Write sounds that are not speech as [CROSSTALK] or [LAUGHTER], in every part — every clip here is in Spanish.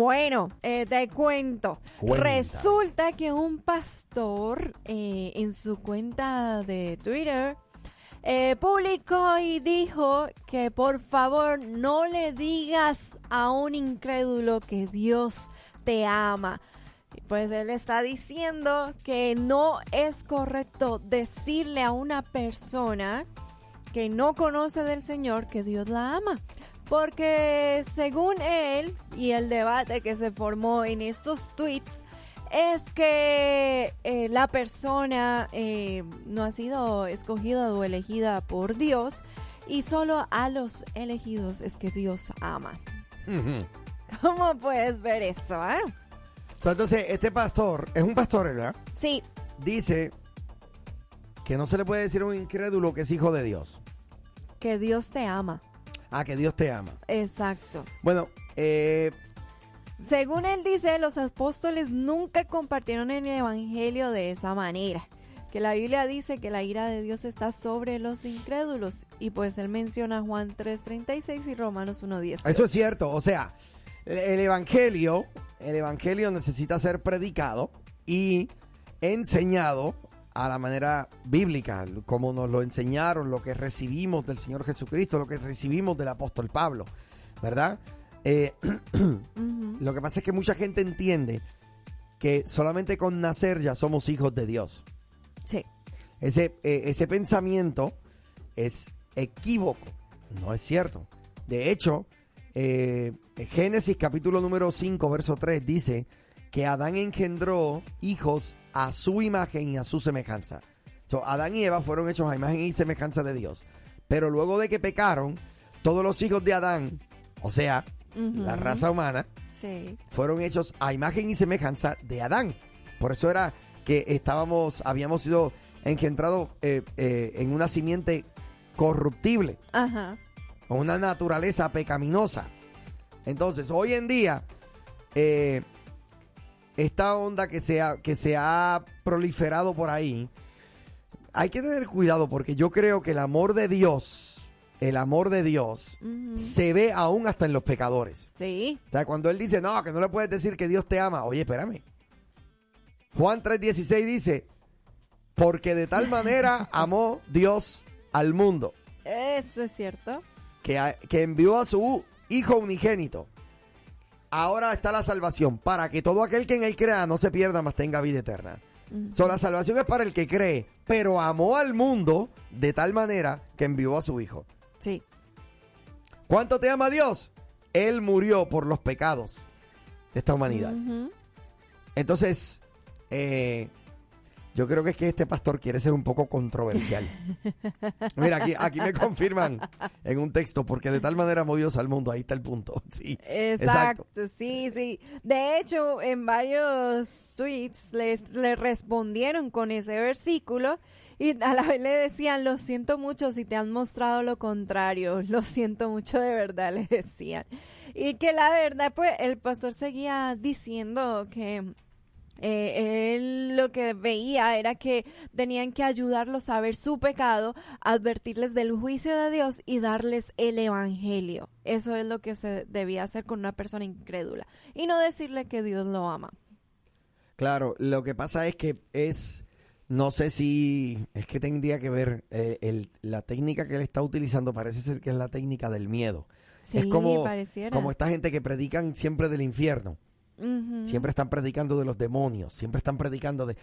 Bueno, eh, te cuento. Cuenta. Resulta que un pastor eh, en su cuenta de Twitter eh, publicó y dijo que por favor no le digas a un incrédulo que Dios te ama. Pues él está diciendo que no es correcto decirle a una persona que no conoce del Señor que Dios la ama. Porque según él y el debate que se formó en estos tweets, es que eh, la persona eh, no ha sido escogida o elegida por Dios y solo a los elegidos es que Dios ama. ¿Cómo puedes ver eso? eh? Entonces, este pastor, es un pastor, ¿verdad? Sí, Dice que no se le puede decir a un incrédulo que es hijo de Dios. que Dios te ama. Ah, que Dios te ama. Exacto. Bueno, eh, Según él dice, los apóstoles nunca compartieron el evangelio de esa manera. Que la Biblia dice que la ira de Dios está sobre los incrédulos. Y pues él menciona Juan 3:36 y Romanos 1:10. eso es cierto. O sea, el evangelio, el evangelio necesita ser predicado y enseñado a la manera bíblica, como nos lo enseñaron, lo que recibimos del Señor Jesucristo, lo que recibimos del apóstol Pablo, ¿verdad? Eh. [CLEARS THROAT] Lo que pasa es que mucha gente entiende que solamente con nacer ya somos hijos de Dios. Sí. Ese, eh, ese pensamiento es equívoco, no es cierto. De hecho, eh, Génesis capítulo número 5, verso 3 dice que Adán engendró hijos a su imagen y a su semejanza. So, Adán y Eva fueron hechos a imagen y semejanza de Dios. Pero luego de que pecaron, todos los hijos de Adán, o sea, la raza humana, Sí. fueron hechos a imagen y semejanza de Adán. Por eso era que estábamos, habíamos sido engendrados eh, eh, en una simiente corruptible, Ajá. con una naturaleza pecaminosa. Entonces, hoy en día, eh, esta onda que se, ha, que se ha proliferado por ahí, hay que tener cuidado porque yo creo que el amor de Dios, el amor de Dios, se ve aún hasta en los pecadores. Sí. O sea, cuando él dice, no, que no le puedes decir que Dios te ama. Oye, espérame. Juan 3:16 dice, porque de tal manera [LAUGHS] amó Dios al mundo, Eso es cierto. que, que envió a su Hijo unigénito. Ahora está la salvación, para que todo aquel que en él crea no se pierda, mas tenga vida eterna. So, la salvación es para el que cree, pero amó al mundo de tal manera que envió a su Hijo. Sí. ¿Cuánto te ama Dios? Él murió por los pecados de esta humanidad. Entonces, eh, yo creo que es que este pastor quiere ser un poco controversial. Mira, aquí, aquí me confirman en un texto, porque de tal manera Dios al mundo, ahí está el punto. [LAUGHS] Sí, Exacto, sí, sí. De hecho, en varios tweets les, le respondieron con ese versículo y a la vez le decían, lo siento mucho si te han mostrado lo contrario, lo siento mucho de verdad, [LAUGHS] le decían. Y que la verdad, pues el pastor seguía diciendo que eh, él lo que veía era que tenían que ayudarlos a ver su pecado, advertirles del juicio de Dios y darles el evangelio. Eso es lo que se debía hacer con una persona incrédula y no decirle que Dios lo ama. Claro, lo que pasa es que es, no sé si, es que tendría que ver, eh, el- la técnica que él está utilizando parece ser que es la técnica del miedo. Sí, es como, pareciera. como esta gente que predican siempre del infierno. Siempre están predicando de los demonios, siempre están predicando de,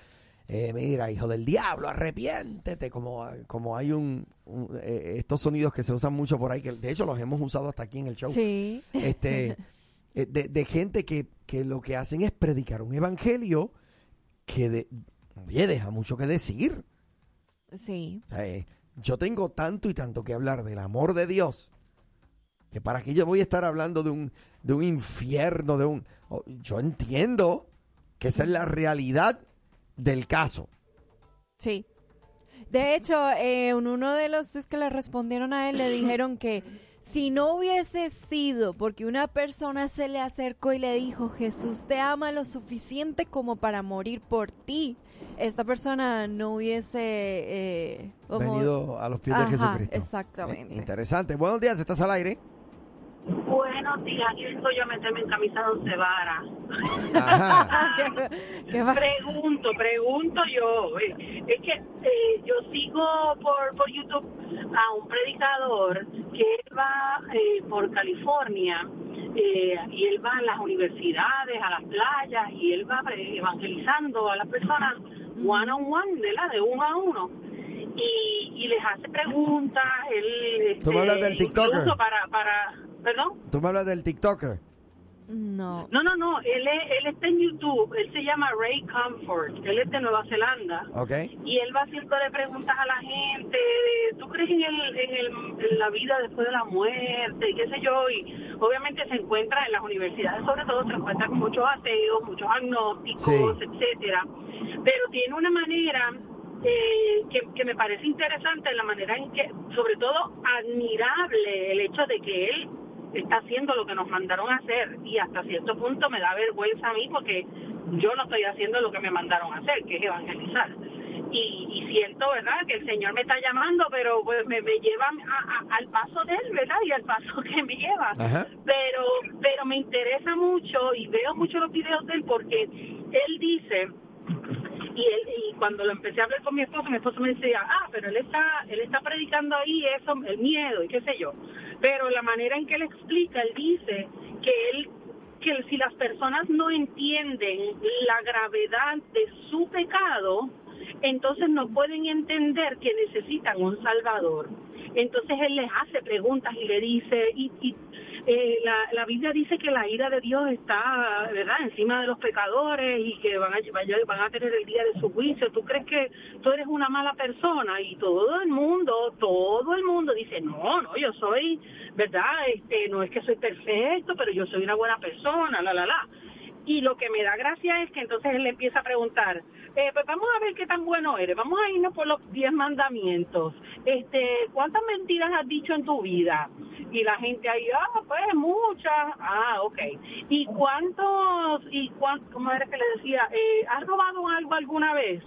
eh, mira, hijo del diablo, arrepiéntete, como, como hay un, un- eh, estos sonidos que se usan mucho por ahí, que de hecho los hemos usado hasta aquí en el show, Sí. este, [LAUGHS] eh, de, de gente que, que lo que hacen es predicar un evangelio que, de, oye, deja mucho que decir. Sí. O sea, eh, yo tengo tanto y tanto que hablar del amor de Dios Que para qué yo voy a estar hablando de un, de un infierno, de un... oh, yo entiendo que esa es la realidad del caso. Sí. De hecho, eh, en uno de los tweets que le respondieron a él le dijeron que si no hubiese sido porque una persona se le acercó y le dijo, Jesús te ama lo suficiente como para morir por ti, esta persona no hubiese... eh, como- Venido a los pies de Ajá, Jesucristo. exactamente. Eh, interesante. Buenos días, ¿estás al aire? Buenos días, yo a meterme en camisa de once. [LAUGHS] Pregunto, pregunto yo. eh, Es que eh, yo sigo por, por YouTube a un predicador que él va eh, por California eh, y él va a las universidades, a las playas y él va evangelizando a las personas one on one, ¿verdad? De uno a uno. Y, y les hace preguntas, él... Tú me hablas del TikToker. para, para, ¿Perdón? Tú me hablas del TikToker. No. No, no, no, él, es- él está en YouTube, él se llama Ray Comfort, él es de Nueva Zelanda ¿Ok? y él va haciéndole preguntas a la gente, de, ¿tú crees en, el, en, el, en la vida después de la muerte? y qué sé yo, y obviamente se encuentra en las universidades, sobre todo se encuentra con muchos ateos, muchos agnósticos, Sí. etcétera, pero tiene una manera que, que me parece interesante, la manera en que, sobre todo, admirable el hecho de que él está haciendo lo que nos mandaron a hacer y hasta cierto punto me da vergüenza a mí porque yo no estoy haciendo lo que me mandaron a hacer, que es evangelizar. Y, y siento, ¿verdad?, que el Señor me está llamando, pero pues me, me lleva a- a- al paso de Él, ¿verdad?, y al paso [LAUGHS] que me lleva. Ajá. Pero, pero me interesa mucho y veo mucho los videos de Él porque Él dice y él, y cuando lo empecé a hablar con mi esposo, mi esposo me decía, ah, pero él está, él está predicando ahí eso, el miedo y qué sé yo. Pero la manera en que él explica, él dice que él, que si las personas no entienden la gravedad de su pecado, entonces no pueden entender que necesitan un salvador. Entonces él les hace preguntas y le dice, y, y eh, la, la Biblia dice que la ira de Dios está, ¿verdad?, encima de los pecadores y que van a, van a tener el día de su juicio. ¿Tú crees que tú eres una mala persona? Y todo el mundo, todo el mundo dice, no, no, yo soy, ¿verdad?, este, no es que soy perfecto, pero yo soy una buena persona, la, la, la. Y lo que me da gracia es que entonces él le empieza a preguntar, eh, pues vamos a ver qué tan bueno eres, vamos a irnos por los diez mandamientos. Este, ¿cuántas mentiras has dicho en tu vida? Y la gente ahí, ah, pues muchas. Ah, ok. ¿Y cuántos, y cuántos, cómo era que le decía, eh, has robado algo alguna vez?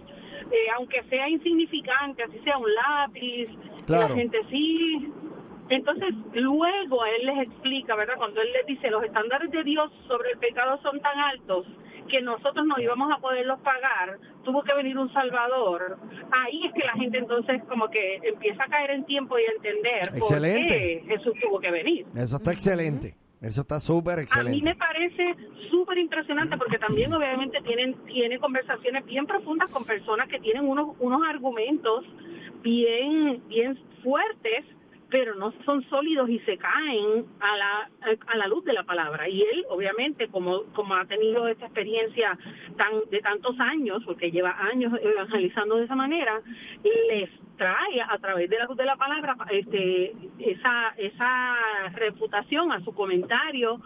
Eh, aunque sea insignificante, así sea un lápiz. Claro. La gente sí, entonces, luego él les explica, ¿verdad? Cuando él les dice, los estándares de Dios sobre el pecado son tan altos que nosotros no íbamos a poderlos pagar, tuvo que venir un Salvador. Ahí es que la gente entonces como que empieza a caer en tiempo y a entender Excelente. por qué Jesús tuvo que venir. Eso está excelente. Eso está súper A mí excelente. me parece súper impresionante porque también obviamente tienen tiene conversaciones bien profundas con personas que tienen unos unos argumentos bien bien fuertes pero no son sólidos y se caen a la a la luz de la palabra. Y él obviamente como como ha tenido esta experiencia tan de tantos años porque lleva años evangelizando de esa manera les trae a través de la luz de la palabra este esa esa reputación a su comentario.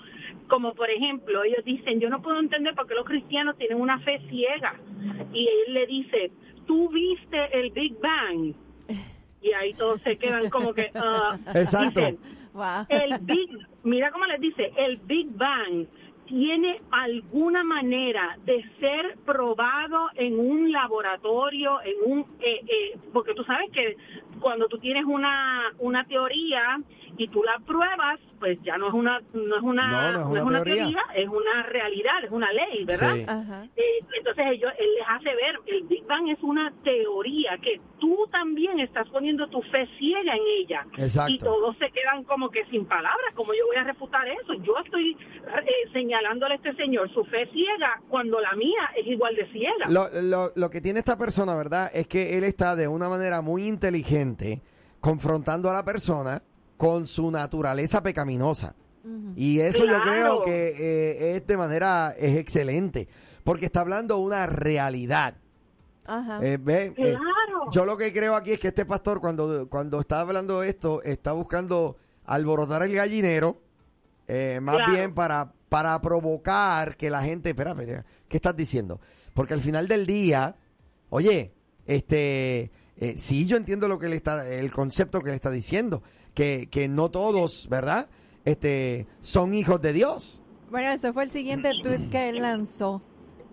Como por ejemplo ellos dicen yo no puedo entender por qué los cristianos tienen una fe ciega y él le dice tú viste el Big Bang y ahí todos se quedan como que ah. Exacto. Dicen, Wow. el Big, mira cómo les dice, el Big Bang tiene alguna manera de ser probado en un laboratorio, en un, eh, eh, porque tú sabes que cuando tú tienes una una teoría y tú la pruebas, pues ya no es una no es una No, no es una teoría. es una realidad, es una ley, ¿verdad? Sí. Ajá. Eh, entonces ellos, él les hace ver, el Big Bang es una teoría que tú también estás poniendo tu fe ciega en ella. Exacto. Y todos se quedan como que sin palabras, como yo voy a refutar eso? Yo estoy eh, señalándole a este señor su fe ciega cuando la mía es igual de ciega. Lo, lo, lo que tiene esta persona, ¿verdad? Es que él está de una manera muy inteligente confrontando a la persona con su naturaleza pecaminosa. Y eso yo creo que eh, es de manera es excelente, porque está hablando una realidad. Ajá. Eh, ve, eh, Claro. yo lo que creo aquí es que este pastor cuando, cuando está hablando esto está buscando alborotar el gallinero, eh, más Claro. bien para, para provocar que la gente, espera, espera, ¿qué estás diciendo? Porque al final del día, oye, este, eh, sí, yo entiendo lo que le está, el concepto que le está diciendo, que, que no todos, ¿verdad? Este, son hijos de Dios. Bueno, ese fue el siguiente tweet que él lanzó.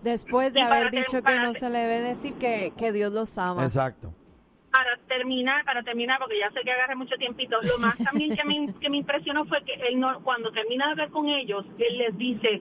Después de haber dicho que no se le debe decir que, que Dios los ama. Exacto. Para terminar, para terminar, porque ya sé que agarré mucho tiempito, lo más también que me, que me impresionó fue que él no, cuando termina de hablar con ellos, él les dice,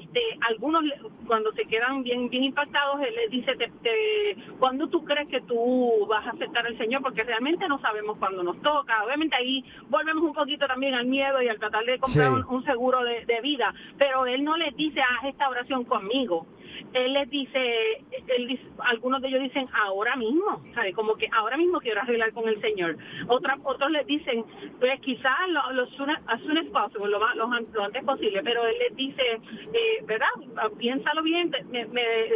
este, algunos cuando se quedan bien bien impactados, él les dice, te, te- ¿cuándo tú crees que tú vas a aceptar al Señor? Porque realmente no sabemos cuándo nos toca. Obviamente ahí volvemos un poquito también al miedo y al tratar de comprar Sí. un, un seguro de, de vida, pero él no les dice, haz esta oración conmigo él les dice, él dice- algunos de ellos dicen ahora mismo, ¿sabe? Como que ahora mismo quiero arreglar con el Señor. Otra, otros les dicen, pues quizás lo, lo as soon as possible, lo, más- lo an- lo antes posible, pero él les dice, eh, ¿verdad? Ah, Piénsalo bien, te, me- me-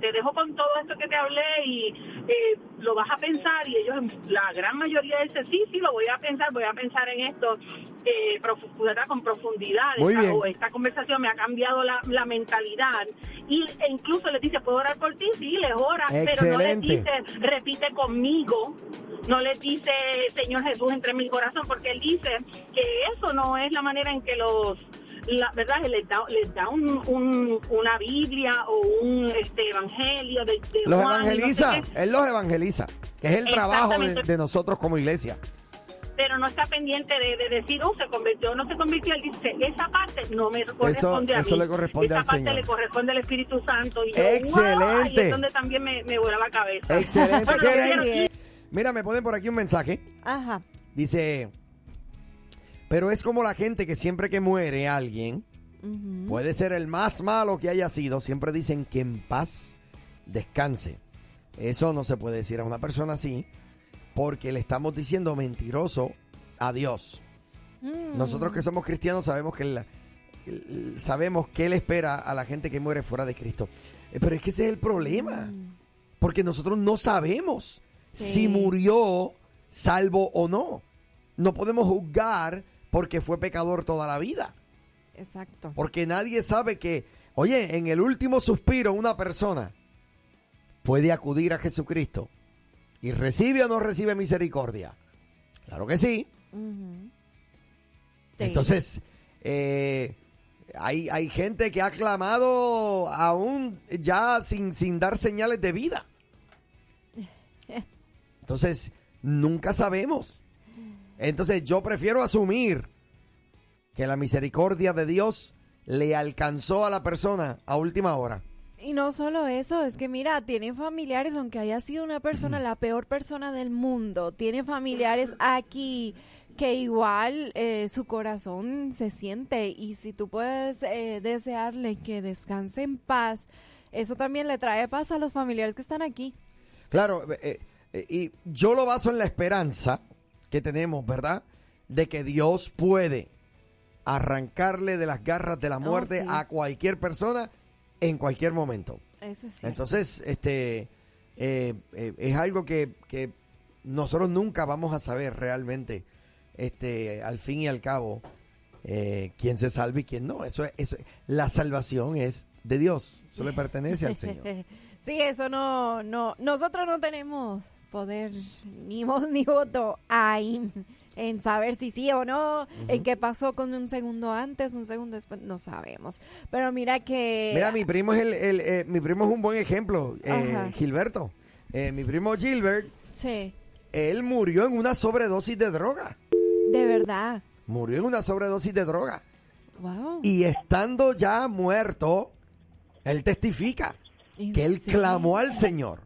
te dejo con todo esto que te hablé y eh, lo vas a pensar y ellos, la gran mayoría dice, sí, sí, lo voy a pensar, voy a pensar en esto eh, con profundidad. Muy Esta- bien. o esta conversación me ha cambiado la, la mentalidad y e incluso les dice puedo orar por ti sí les ora pero no les dice repite conmigo no les dice Señor Jesús entre en mi corazón porque él dice que eso no es la manera en que los la verdad les da les da un, un- una Biblia o un este evangelio de, de Los Juan y no sé evangeliza, qué. él los evangeliza, es el trabajo de nosotros como iglesia. Pero no está pendiente de, de decir, oh, se convirtió o no se convirtió. Él dice, esa parte no me corresponde a eso mí. le corresponde esa al parte Señor. le corresponde al Espíritu Santo. Y yo, Excelente. wow, es donde también me, me vuela la cabeza. Excelente. Mira, me ponen por aquí un mensaje. Ajá. Dice, pero es como la gente que siempre que muere alguien, puede ser el más malo que haya sido, siempre dicen que en paz descanse. Eso no se puede decir a una persona así, porque le estamos diciendo mentiroso a Dios. Mm. Nosotros que somos cristianos sabemos que la- sabemos qué le espera a la gente que muere fuera de Cristo. Eh, Pero es que ese es el problema, porque nosotros no sabemos Sí. si murió salvo o no. No podemos juzgar porque fue pecador toda la vida, Exacto. porque nadie sabe que, oye, en el último suspiro una persona puede acudir a Jesucristo y recibe o no recibe misericordia. Claro que sí. Entonces, eh, hay, hay gente que ha clamado aún ya sin, sin dar señales de vida. Entonces, nunca sabemos. Entonces, yo prefiero asumir que la misericordia de Dios le alcanzó a la persona a última hora. Y no solo eso, es que mira, tienen familiares, aunque haya sido una persona, la peor persona del mundo, tiene familiares aquí que igual eh, su corazón se siente y si tú puedes eh, desearle que descanse en paz, eso también le trae paz a los familiares que están aquí. Claro, eh, eh, y yo lo baso en la esperanza que tenemos, ¿verdad? De que Dios puede arrancarle de las garras de la muerte sí. a cualquier persona en cualquier momento. Eso. Entonces, este eh, eh, es algo que, que nosotros nunca vamos a saber realmente, este, al fin y al cabo, eh, quién se salva y quién no. Eso es, eso es- la salvación es de Dios, eso le pertenece al Señor. [LAUGHS] Sí, eso no, no, nosotros no tenemos poder ni voz ni voto ahí en saber si sí o no, en qué pasó con un segundo antes, un segundo después, no sabemos. Pero mira que... Mira, mi primo es el, el, eh, mi primo es un buen ejemplo, eh. Gilberto. Eh, mi primo Gilbert, Sí, él murió en una sobredosis de droga. de verdad. Murió en una sobredosis de droga. Wow. Y estando ya muerto, él testifica ¿En que él clamó al Señor.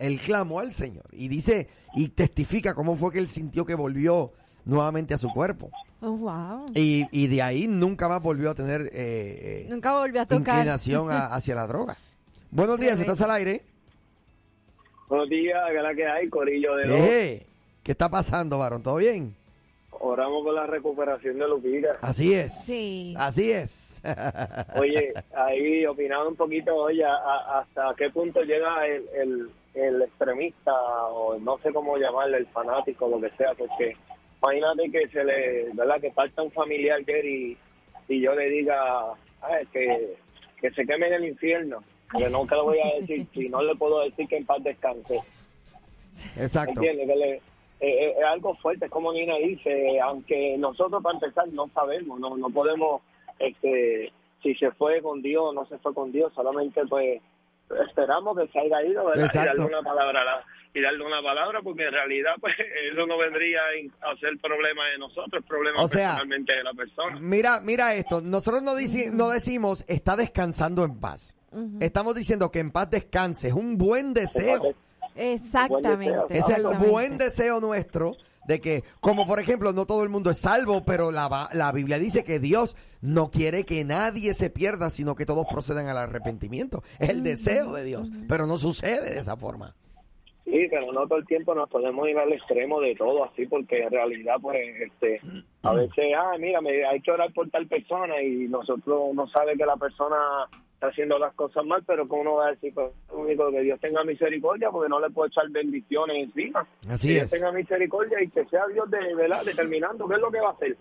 Él clamó al Señor. Y dice, y testifica cómo fue que él sintió que volvió nuevamente a su cuerpo. Oh, wow. Y, y de ahí nunca más volvió a tener eh, eh, Nunca volvió a tocar. inclinación a- hacia la droga. Buenos días. ¿estás al aire? Buenos días, ¿qué es la que hay, Corillo de. Eh, ¿Qué está pasando, varón? ¿Todo bien? Oramos por la recuperación de Lupita. Así es. Sí. Así es. Oye, ahí opinando un poquito, oye, a- a- hasta qué punto llega el, el, el extremista, o no sé cómo llamarle, el fanático, lo que sea, porque imagínate que se le, ¿verdad? Que falta un familiar Jerry y yo le diga "Ay, que, que se queme en el infierno, que no que le voy a decir, si no le puedo decir que en paz descanse. Exacto. ¿Entiendes? Que le- eh, eh, es algo fuerte, es como Nina dice, aunque nosotros para empezar no sabemos, no no podemos, este si se fue con Dios o no se fue con Dios, solamente pues esperamos que se haya ido ¿verdad? y darle una palabra y darle una palabra porque en realidad pues [LAUGHS] eso no vendría a ser problema de nosotros, problema O sea, personalmente de la persona. Mira, mira esto. Nosotros no, dici- no decimos está descansando en paz. Estamos diciendo que en paz descanse. Es un buen deseo. Exactamente. Es el buen deseo nuestro de que, como por ejemplo, no todo el mundo es salvo, pero la, la Biblia dice que Dios no quiere que nadie se pierda, sino que todos procedan al arrepentimiento. Es el deseo de Dios, pero no sucede de esa forma. Sí, pero no todo el tiempo nos podemos ir al extremo de todo así, porque en realidad, pues, este, a veces, ah, mira, me, hay que orar por tal persona y nosotros no sabe que la persona está haciendo las cosas mal, pero como uno va a decir, pues, lo único que Dios tenga misericordia, porque no le puedo echar bendiciones encima. Así que Dios es. tenga misericordia y que sea Dios de verdad determinando qué es lo que va a hacer.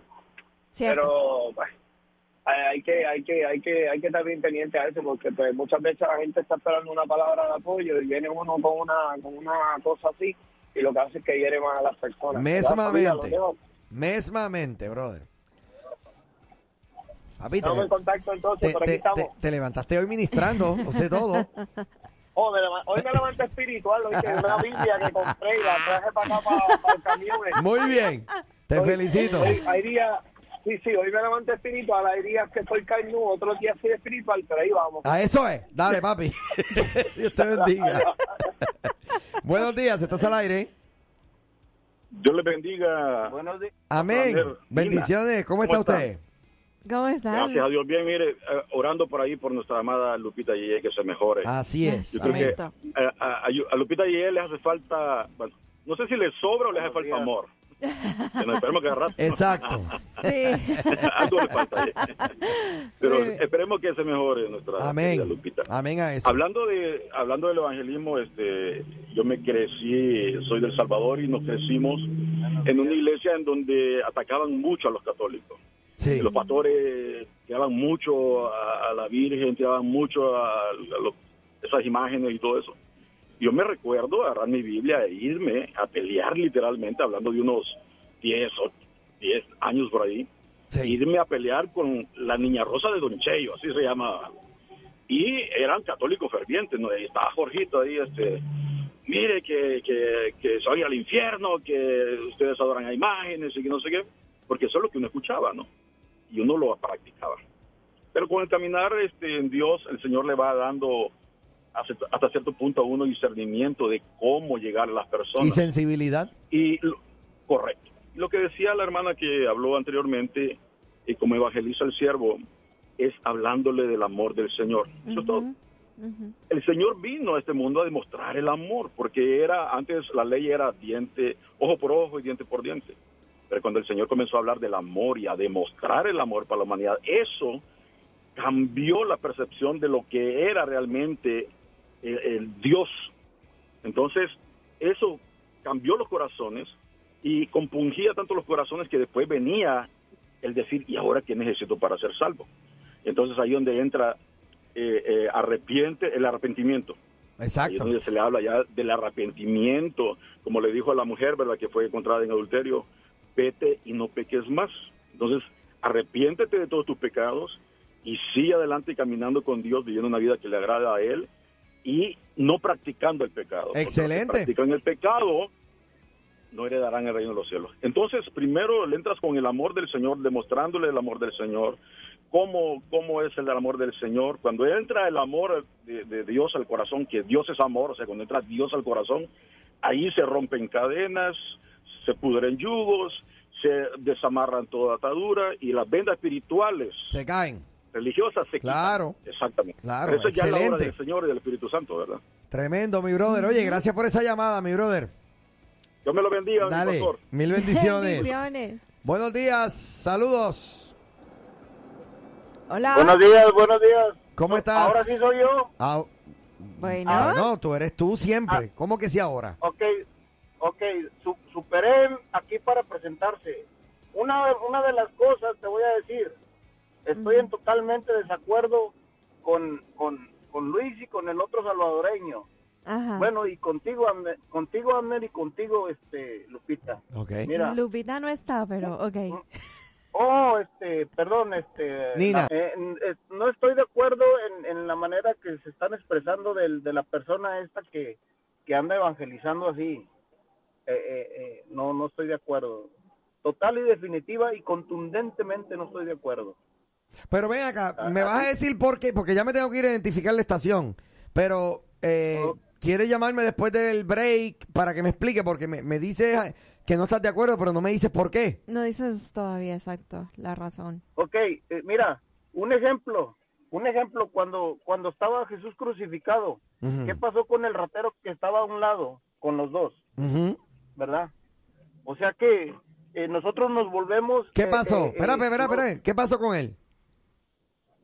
Cierto. Pero, pues, hay que, hay que, hay que, hay que estar bien pendiente a eso, porque pues, muchas veces la gente está esperando una palabra de apoyo y viene uno con una, con una cosa así y lo que hace es que hiere más a las personas. Mesmamente. Mesmamente, brother. Papi, te, Estamos en contacto entonces, te- por aquí te- estamos. te- te levantaste hoy ministrando, no sé todo. [LAUGHS] Oh, me hoy me levanté espiritual, hoy que una Biblia que compré y la traje para acá, para, para el camión. Muy bien, te Hoy- felicito. hoy- hay días, sí, sí, hoy me levanté espiritual, hay días que soy carnudo, otros días soy espiritual, pero ahí vamos. A eso es, dale papi. [LAUGHS] Dios te bendiga. [LAUGHS] Buenos días, ¿estás al aire? Dios le bendiga. Buenos días. Amén. Bendiciones, ¿cómo está ¿Cómo está? usted? ¿Cómo están? Gracias a Dios. Bien, mire, eh, orando por ahí por nuestra amada Lupita Yeye que se mejore. Así es. Yo creo que eh, a, a- Lupita Yeye le hace falta, bueno, no sé si le sobra o le hace falta amor. Que nos esperemos que agarrar. Exacto. [LAUGHS] Sí. [LAUGHS] Algo le falta. ahí. [LAUGHS] Pero esperemos que se mejore nuestra Amén. Lupita. Amén a eso. Hablando de hablando del evangelismo, este, yo me crecí, soy del Salvador y nos crecimos en una iglesia en donde atacaban mucho a los católicos. Sí. Los pastores tiraban mucho a, a la Virgen, tiraban mucho a, esas imágenes y todo eso. Yo me recuerdo agarrar mi Biblia e irme a pelear literalmente, hablando de unos 10 o 10 años por ahí, Sí. irme a pelear con la Niña Rosa de Don Cheyo, así se llama. Y eran católicos fervientes, ¿no? Y estaba Jorgito ahí, este, mire que, que, que vaya al infierno, que ustedes adoran a imágenes y que no sé qué, porque eso es lo que uno escuchaba, ¿no? Y uno lo practicaba. Pero con el caminar este, en Dios, el Señor le va dando hasta cierto punto a uno discernimiento de cómo llegar a las personas. ¿Y sensibilidad? Y lo- correcto. Lo que decía la hermana que habló anteriormente, y como evangeliza el siervo, es hablándole del amor del Señor. Eso es todo. El Señor vino a este mundo a demostrar el amor, porque era antes la ley era diente, ojo por ojo y diente por diente. Pero cuando el Señor comenzó a hablar del amor y a demostrar el amor para la humanidad, eso cambió la percepción de lo que era realmente el, el Dios. Entonces, eso cambió los corazones y compungía tanto los corazones que después venía el decir, ¿y ahora qué necesito para ser salvo? Entonces ahí donde entra eh, eh, arrepiente, el arrepentimiento. Ahí es Exacto. donde se le habla ya del arrepentimiento, como le dijo a la mujer, ¿verdad? Que fue encontrada en adulterio, vete y no peques más. Entonces, arrepiéntete de todos tus pecados y sigue adelante caminando con Dios, viviendo una vida que le agrada a Él y no practicando el pecado. Porque Excelente. practican el pecado, no heredarán el reino de los cielos. Entonces, primero le entras con el amor del Señor, demostrándole el amor del Señor. ¿Cómo, cómo es el amor del Señor? Cuando entra el amor de, de Dios al corazón, que Dios es amor, o sea, cuando entra Dios al corazón, ahí se rompen cadenas, se pudren yugos, se desamarran toda atadura y las vendas espirituales, Se caen. religiosas se quitan. Claro. Exactamente. Claro, Pero Eso ya es la obra excelente. del Señor y del Espíritu Santo, ¿verdad? Tremendo, mi brother. Oye, gracias por esa llamada, mi brother. Dios me lo bendiga, mi Dale. pastor. Mil bendiciones. [LAUGHS] Bendiciones. Buenos días, saludos. Hola. Buenos días, buenos días. ¿Cómo estás? Ahora sí soy yo. Ah, Bueno. ah, no, tú eres tú siempre. ¿Cómo que sí ahora? Ok, ok. Su- superé aquí para presentarse. Una, una de las cosas, te voy a decir, estoy en totalmente desacuerdo con, con, con Luis y con el otro salvadoreño. Ajá. Bueno, y contigo, contigo, Abner, y contigo, este, Lupita. Ok. Mira, Lupita no está, pero ok. oh, este, perdón, este... Nina. eh, eh, no estoy de acuerdo en, en la manera que se están expresando del, de la persona esta que, que anda evangelizando así. Eh, eh, eh, no, no estoy de acuerdo. Total y definitiva y contundentemente no estoy de acuerdo. Pero ven acá, me vas a decir por qué, porque ya me tengo que ir a identificar la estación. Pero, eh, Oh. ¿quieres llamarme después del break para que me explique? Porque me, me dices que no estás de acuerdo, pero no me dices por qué. No dices todavía exacto la razón. Ok, eh, mira, un ejemplo, un ejemplo cuando cuando estaba Jesús crucificado. ¿qué pasó con el ratero que estaba a un lado con los dos. Verdad? O sea que eh, nosotros nos volvemos. ¿Qué eh, pasó? espera, eh, espera. ¿Qué pasó con él?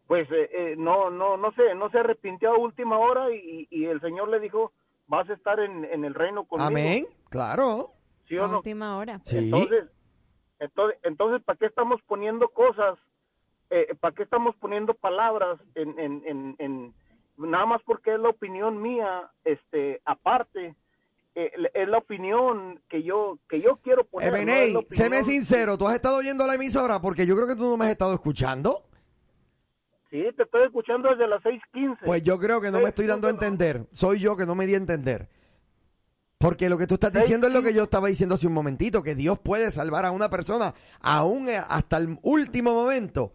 Pues eh, eh, no, no, no sé, no se arrepintió a última hora y, y el Señor le dijo, vas a estar en, en el reino conmigo. Amén. Claro. ¿Sí A o no? última hora. Sí. Entonces, entonces, entonces, ¿para qué estamos poniendo cosas? Eh, ¿Para qué estamos poniendo palabras en, en, en, en- nada más porque es la opinión mía, este, aparte, es la opinión que yo que yo quiero poner. no la Eh, séme sincero, ¿tú has estado oyendo la emisora? Porque yo creo que tú no me has estado escuchando. Sí, te estoy escuchando desde las 6:15. Pues yo creo que no me estoy dando a entender. Soy yo que no me di a entender. Porque lo que tú estás diciendo es lo que yo estaba diciendo hace un momentito, que Dios puede salvar a una persona aún eh, hasta el último momento.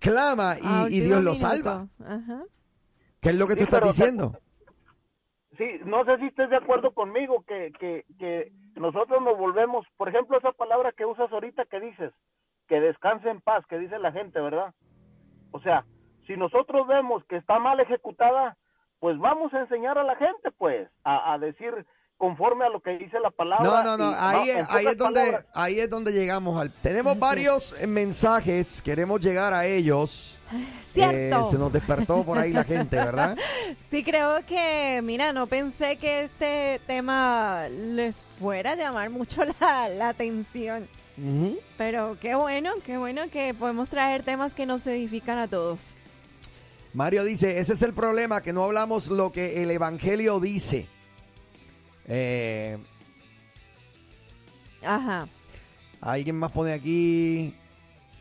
Clama y, Dios lo salva. Ajá. ¿Qué es lo que tú estás diciendo? Sí, no sé si estés de acuerdo conmigo que, que, que nosotros nos volvemos, por ejemplo, esa palabra que usas ahorita que dices, que descanse en paz, que dice la gente, ¿verdad? O sea, si nosotros vemos que está mal ejecutada, pues vamos a enseñar a la gente, pues, a, a decir conforme a lo que dice la palabra. No, no, no, y- ahí, es, ahí es donde palabras, ahí es donde llegamos al tenemos varios mensajes, queremos llegar a ellos. [SIGHS] Cierto. Eh, se nos despertó por ahí la gente, ¿verdad? [LAUGHS] Sí, creo que, mira, no pensé que este tema les fuera a llamar mucho la, la atención. Pero qué bueno, qué bueno que podemos traer temas que nos edifican a todos. Mario dice, ese es el problema, que no hablamos lo que el Evangelio dice. Eh, Ajá. Alguien más pone aquí.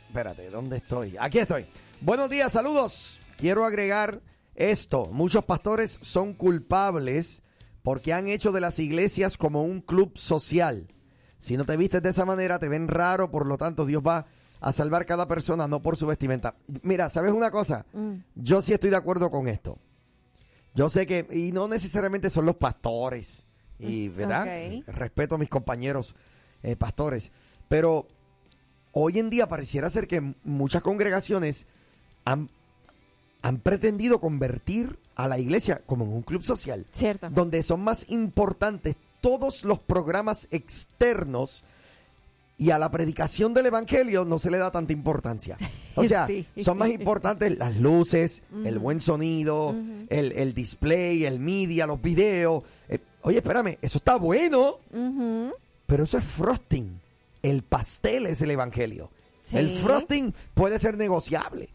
Espérate, ¿dónde estoy? Aquí estoy. Buenos días, saludos. Quiero agregar esto. Muchos pastores son culpables porque han hecho de las iglesias como un club social. Si no te vistes de esa manera, te ven raro, por lo tanto, Dios va a salvar cada persona, no por su vestimenta. Mira, ¿sabes una cosa? Mm. Yo sí estoy de acuerdo con esto. Yo sé que, y no necesariamente son los pastores, y [LAUGHS] verdad, respeto a mis compañeros eh, pastores, pero hoy en día pareciera ser que muchas congregaciones han, han pretendido convertir a la iglesia como en un club social, Cierto. donde son más importantes todos los programas externos y a la predicación del evangelio no se le da tanta importancia. O [LAUGHS] sea, Sí. son más importantes las luces, el buen sonido, el, el display, el media, los videos. Eh, oye, espérame, eso está bueno, pero eso es frosting. El pastel es el evangelio. Sí. El frosting puede ser negociable.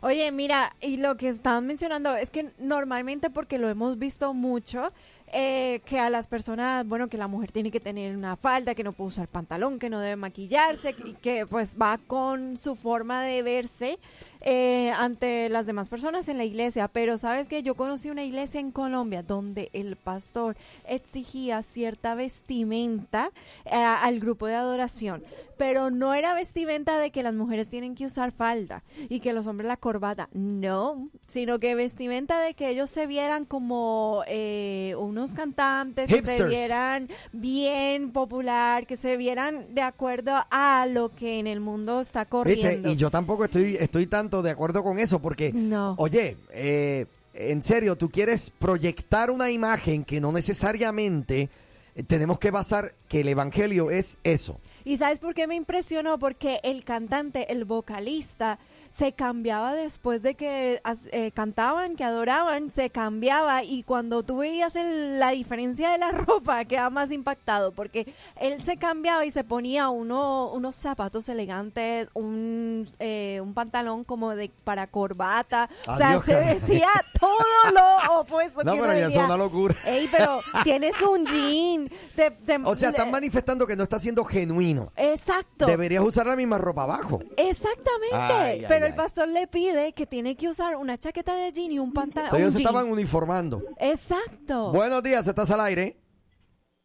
Oye, mira, y lo que estaban mencionando es que normalmente, porque lo hemos visto mucho, eh, que a las personas, bueno, que la mujer tiene que tener una falda, que no puede usar pantalón, que no debe maquillarse, y que pues va con su forma de verse eh, ante las demás personas en la iglesia. Pero sabes que yo conocí una iglesia en Colombia donde el pastor exigía cierta vestimenta eh, al grupo de adoración, pero no era vestimenta de que las mujeres tienen que usar falda y que los hombres la corbata, no, sino que vestimenta de que ellos se vieran como eh, cantantes, que se vieran bien popular, que se vieran de acuerdo a lo que en el mundo está ¿Viste? corriendo. Y yo tampoco estoy, estoy tanto de acuerdo con eso porque, No. oye, eh, en serio, tú quieres proyectar una imagen que no necesariamente eh, tenemos que basar que el evangelio es eso. ¿Y sabes por qué me impresionó? Porque el cantante, el vocalista, se cambiaba después de que eh, cantaban, que adoraban, se cambiaba y cuando tú veías el- la diferencia de la [LAUGHS] ropa quedaba más impactado porque él se cambiaba y se ponía uno, unos zapatos elegantes, un, eh, un pantalón como de para corbata, o sea, se decía todo lo opuesto. No, que pero ya es una locura. Ey, pero tienes un jean. te- te- O sea, están manifestando que no está siendo genuino. Exacto. Deberías usar la misma ropa abajo. Exactamente. Ay, ay, pero el pastor le pide que tiene que usar una chaqueta de jean y un pantalón. O sea, ellos se estaban uniformando. Exacto. Buenos días, estás al aire.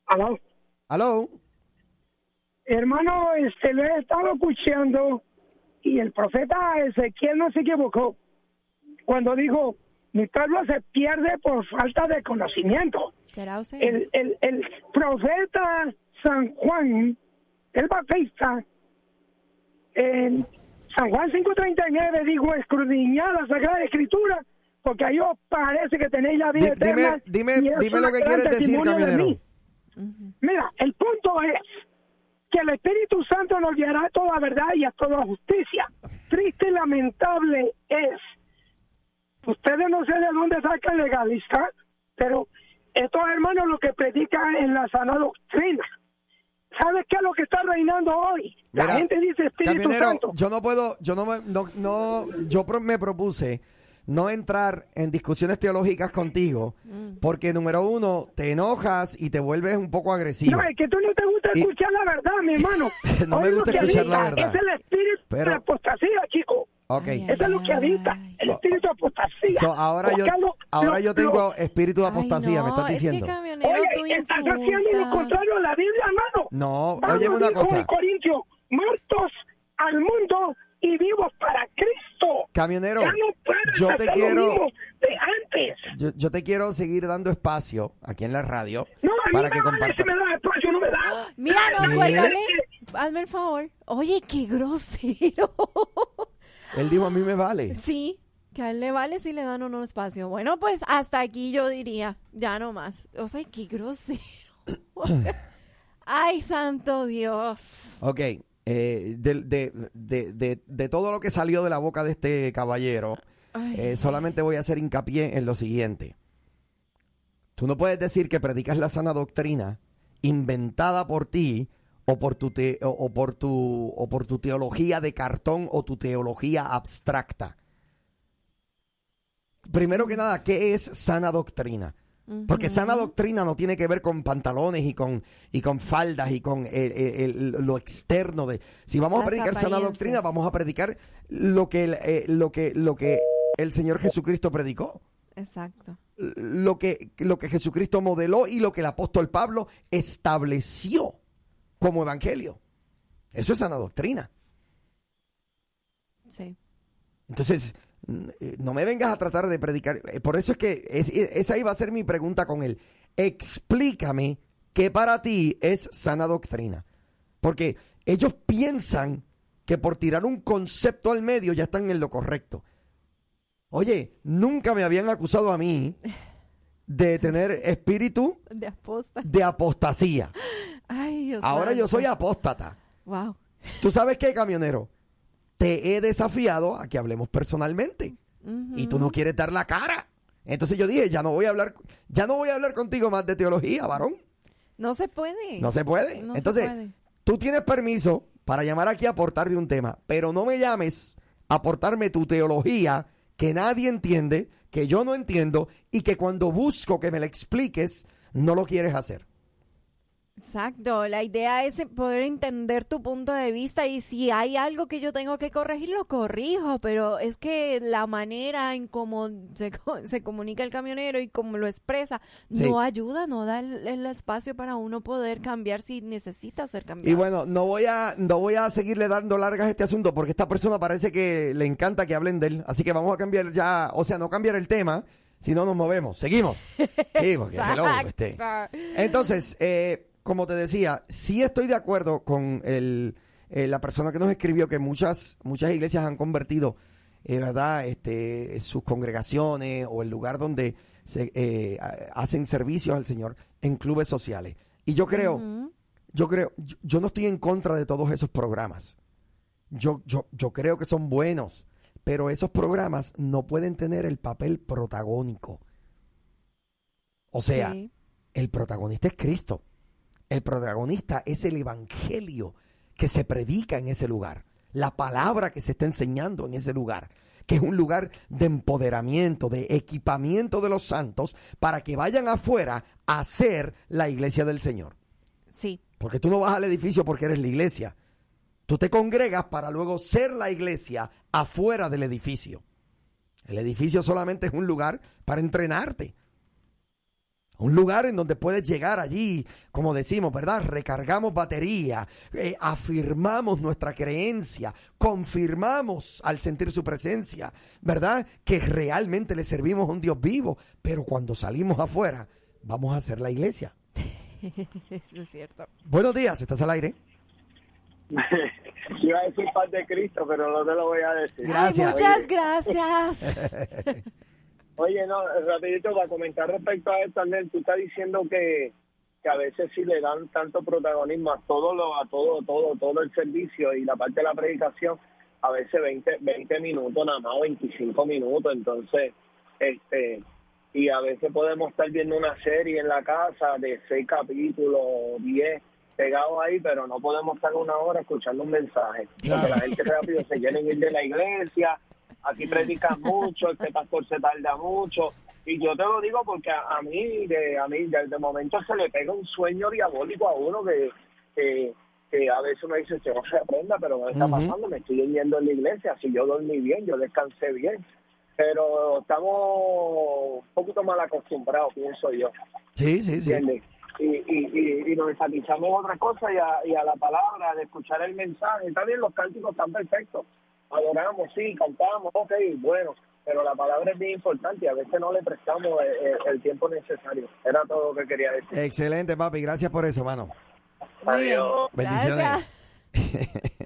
Aló. Aló. Hermano, este, lo he estado escuchando y el profeta Ezequiel no se equivocó cuando dijo, mi pueblo se pierde por falta de conocimiento. ¿Será usted? El, el, el profeta San Juan, el Bautista, en San Juan 5.39 dijo, escudriñad la Sagrada Escritura, porque ahí os parece que tenéis la vida dime, eterna. dime, es dime una lo que quieres decir, de camionero. Mira, el punto es que el Espíritu Santo nos guiará a toda verdad y a toda justicia. Triste y lamentable es, ustedes no sé de dónde sacan legalista, pero estos hermanos lo que predican en la sana doctrina. ¿Sabes qué es lo que está reinando hoy? La Mira, gente dice Espíritu Santo. yo no puedo, yo no, me- no, no, yo pro- me propuse no entrar en discusiones teológicas contigo, porque número uno, te enojas y te vuelves un poco agresivo. No, es que tú no te gusta Y- escuchar la verdad, mi hermano. [LAUGHS] No me Oye, lo gusta que escuchar la verdad. Es el espíritu Pero- de apostasía, chico. Ok. Eso es lo que habita, el espíritu de apostasía. So, ahora yo, lo- ahora lo- yo tengo lo- espíritu de Ay, apostasía, me no, estás es que diciendo. tú Oye, estás haciendo lo contrario a la Biblia, hermano. No, Pablo óyeme una cosa. en Corintios, muertos al mundo y vivos para Cristo. Camionero, Ya no yo te quiero- de antes. Yo, yo te quiero seguir dando espacio aquí en la radio No, a mí para me que vale compartas. si me da espacio, no me da. Mira, no, cuélgale. Hazme el favor. Oye, qué grosero. Él dijo a mí me vale. Sí, que a él le vale si le dan o no espacio. Bueno, pues hasta aquí yo diría, ya no más. O sea, qué grosero. [CLEARS THROAT] Ay, santo Dios. Ok, eh, de, de- de- de- todo lo que salió de la boca de este caballero, eh, solamente voy a hacer hincapié en lo siguiente. Tú no puedes decir que predicas la sana doctrina inventada por ti o por tu te- o, o por tu o por tu teología de cartón o tu teología abstracta. Primero que nada, ¿qué es sana doctrina? Porque sana doctrina no tiene que ver con pantalones y con, y con faldas y con el- el- el- lo externo de. Si vamos a predicar sana doctrina, vamos a predicar lo que el, eh, lo que lo que el Señor Jesucristo predicó, Exacto. lo que lo que Jesucristo modeló y lo que el apóstol Pablo estableció como evangelio. Eso es sana doctrina. Sí. Entonces, no me vengas a tratar de predicar. eh, Por eso es que es- esa iba a ser mi pregunta con él. Explícame qué para ti es sana doctrina. Porque ellos piensan que por tirar un concepto al medio ya están en lo correcto. Oye, nunca me habían acusado a mí de tener espíritu [LAUGHS] de apostasía. Ay, Dios Ahora yo soy apóstata. Wow. ¿Tú sabes qué, camionero? Te he desafiado a que hablemos personalmente. Y tú no quieres dar la cara. Entonces yo dije, ya no voy a hablar, ya no voy a hablar contigo más de teología, varón. No se puede. No se puede. No se Entonces, puede. tú tienes permiso para llamar aquí a aportar de un tema, pero no me llames a aportarme tu teología que nadie entiende, que yo no entiendo y que cuando busco que me la expliques, no lo quieres hacer. Exacto, la idea es poder entender tu punto de vista y si hay algo que yo tengo que corregir, lo corrijo, pero es que la manera en cómo se, se comunica el camionero y cómo lo expresa Sí. no ayuda, no da el, el espacio para uno poder cambiar si necesita ser cambiado. Y bueno, no voy a no voy a seguirle dando largas a este asunto porque esta persona parece que le encanta que hablen de él, así que vamos a cambiar ya, o sea, no cambiar el tema, si no nos movemos. Seguimos. [LAUGHS] Porque hello, este. Entonces, eh, como te decía, sí estoy de acuerdo con el, eh, la persona que nos escribió que muchas, muchas iglesias han convertido, eh, ¿verdad? Este, sus congregaciones o el lugar donde se eh, hacen servicios al Señor en clubes sociales. Y yo creo, yo creo, yo, yo no estoy en contra de todos esos programas. Yo, yo, yo creo que son buenos, pero esos programas no pueden tener el papel protagónico. O sea, Sí. el protagonista es Cristo. El protagonista es el evangelio que se predica en ese lugar, la palabra que se está enseñando en ese lugar, que es un lugar de empoderamiento, de equipamiento de los santos para que vayan afuera a ser la iglesia del Señor. Sí. Porque tú no vas al edificio porque eres la iglesia. Tú te congregas para luego ser la iglesia afuera del edificio. El edificio solamente es un lugar para entrenarte. Un lugar en donde puedes llegar allí, como decimos, ¿verdad? Recargamos batería, eh, afirmamos nuestra creencia, confirmamos al sentir su presencia, ¿verdad? Que realmente le servimos a un Dios vivo, pero cuando salimos afuera, vamos a ser la iglesia. [LAUGHS] Eso es cierto. Buenos días, ¿estás al aire? [LAUGHS] Iba a decir paz de Cristo, pero no te lo voy a decir. Gracias. Muchas gracias. [LAUGHS] Oye, no, rapidito para comentar respecto a esto, Andel, tú estás diciendo que, que a veces sí le dan tanto protagonismo a todo lo, a todo, todo, todo el servicio y la parte de la predicación, a veces 20, 20 minutos nada más, 25 minutos, entonces, este, y a veces podemos estar viendo una serie en la casa de seis capítulos, 10 pegados ahí, pero no podemos estar una hora escuchando un mensaje. Porque la gente rápido se quieren ir de la iglesia, aquí predican mucho, este pastor se tarda mucho. Y yo te lo digo porque a, a mí, de, a mí de, de momento se le pega un sueño diabólico a uno que, que, que a veces uno dice, se no se aprenda, pero me está pasando, me estoy yendo en la iglesia, si yo dormí bien, yo descansé bien. Pero estamos un poquito mal acostumbrados, pienso yo. Sí, sí, sí. ¿entiendes? Y, y, y, y nos enfatizamos en otra cosa y a, y a la palabra, de escuchar el mensaje. Está bien, los cánticos están perfectos. Adoramos, sí, cantamos, ok, bueno, pero la palabra es bien importante y a veces no le prestamos el, el- el tiempo necesario. Era todo lo que quería decir. Excelente, papi. Gracias por eso, mano. Adiós. Bendiciones. Gracias. [LAUGHS]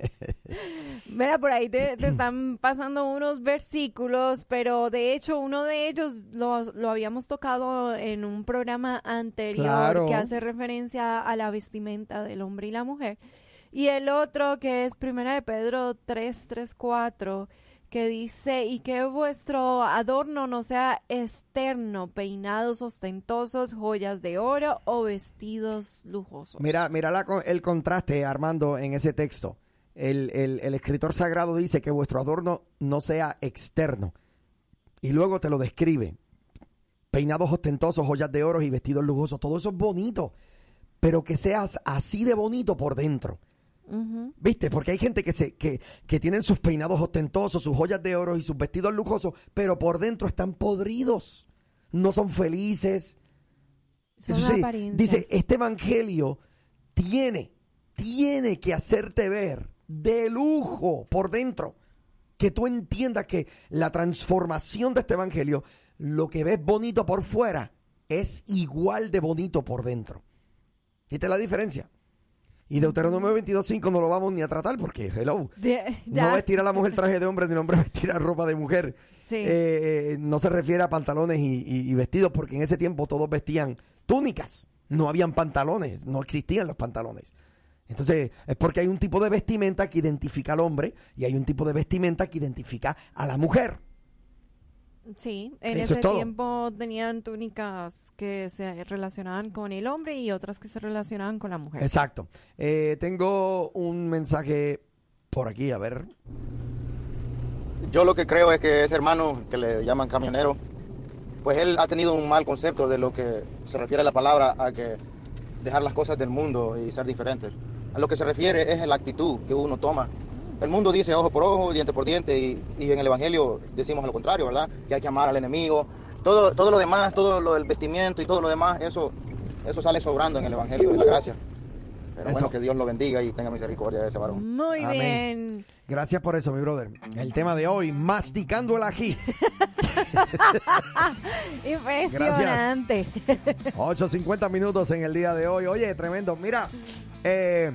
Mira, por ahí te, te están pasando unos versículos, pero de hecho uno de ellos lo, lo habíamos tocado en un programa anterior Claro. que hace referencia a la vestimenta del hombre y la mujer. Y el otro que es Primera de Pedro 3, 3, 4, que dice, y que vuestro adorno no sea externo, peinados ostentosos, joyas de oro o vestidos lujosos. Mira, mira el contraste, Armando, en ese texto. El, el- el escritor sagrado dice que vuestro adorno no sea externo. Y luego te lo describe. Peinados ostentosos, joyas de oro y vestidos lujosos. Todo eso es bonito. Pero que seas así de bonito por dentro. ¿Viste? Porque hay gente que, se, que, que tienen sus peinados ostentosos, sus joyas de oro y sus vestidos lujosos, pero por dentro están podridos. No son felices. Son dice, este evangelio tiene, tiene que hacerte ver de lujo por dentro. Que tú entiendas que la transformación de este evangelio, lo que ves bonito por fuera, es igual de bonito por dentro. ¿Viste la diferencia? Y Deuteronomio 22.5 no lo vamos ni a tratar porque, hello, De- no vestir a la mujer traje de hombre ni el hombre [LAUGHS] vestir a ropa de mujer. Sí. Eh, eh, no se refiere a pantalones y, y- y vestidos porque en ese tiempo todos vestían túnicas. No habían pantalones, no existían los pantalones. Entonces, es porque hay un tipo de vestimenta que identifica al hombre y hay un tipo de vestimenta que identifica a la mujer. Sí, en Eso ese es tiempo tenían túnicas que se relacionaban con el hombre y otras que se relacionaban con la mujer. Exacto. Eh, tengo un mensaje por aquí, a ver. Yo lo que creo es que ese hermano que le llaman camionero, pues él ha tenido un mal concepto de lo que se refiere a la palabra a que dejar las cosas del mundo y ser diferente. A lo que se refiere es la actitud que uno toma. El mundo dice ojo por ojo, diente por diente y, y en el Evangelio decimos lo contrario, ¿verdad? Que hay que amar al enemigo. Todo, todo lo demás, todo lo del vestimiento y todo lo demás, eso, eso sale sobrando en el Evangelio de la gracia. Pero Eso. bueno, que Dios lo bendiga y tenga misericordia de ese varón. Muy Amén. bien. Gracias por eso, mi brother. El tema de hoy, masticando el ají. [LAUGHS] Impresionante. 8.50 minutos en el día de hoy. Oye, tremendo. Mira, eh,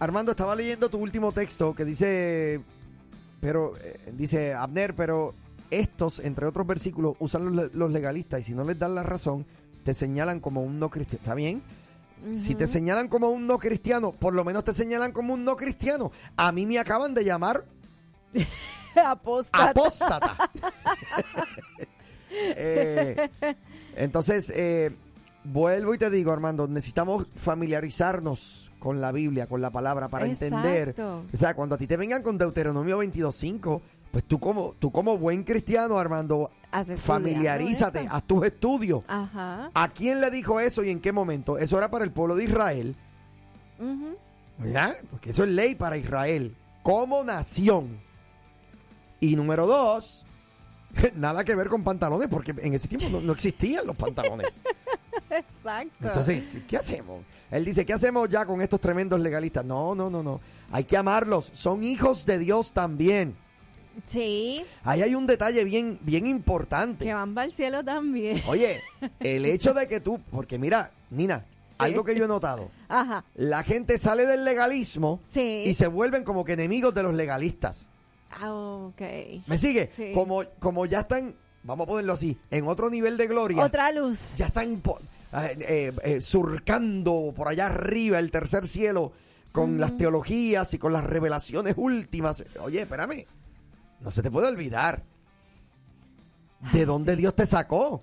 Armando, estaba leyendo tu último texto que dice, pero eh, dice Abner, pero estos, entre otros versículos, usan los, los legalistas y si no les dan la razón, te señalan como un no cristiano. ¿Está bien? Si te señalan como un no cristiano, por lo menos te señalan como un no cristiano. A mí me acaban de llamar [LAUGHS] Apóstata. Apóstata. [LAUGHS] [LAUGHS] Eh, entonces, eh, vuelvo y te digo, Armando, necesitamos familiarizarnos con la Biblia, con la palabra, para entender. O sea, cuando a ti te vengan con Deuteronomio 22.5, pues tú como, tú como buen cristiano, Armando, familiarízate, eso. haz tus estudios. Ajá. ¿A quién le dijo eso y en qué momento? Eso era para el pueblo de Israel, Ujú. ¿verdad? Porque eso es ley para Israel, como nación. Y número dos, [LAUGHS] nada que ver con pantalones, porque en ese tiempo no, no existían los pantalones. [LAUGHS] [LAUGHS] Exacto. Entonces, ¿qué hacemos? Él dice, ¿qué hacemos ya con estos tremendos legalistas? No, no, no, no. Hay que amarlos. Son hijos de Dios también. Sí, Ahí hay un detalle bien, bien importante. que van para el cielo también. [LAUGHS] Oye, el [LAUGHS] hecho de que tú, porque mira, Nina, algo que yo he notado, Ajá. la gente sale del legalismo Sí. y se vuelven como que enemigos de los legalistas. Ah, ok. ¿Me sigue? Sí. Como, como ya están, vamos a ponerlo así, en otro nivel de gloria. Otra luz. Ya están eh, eh, eh, surcando por allá arriba el tercer cielo con las teologías y con las revelaciones últimas. Oye, espérame, no se te puede olvidar de dónde Dios te sacó.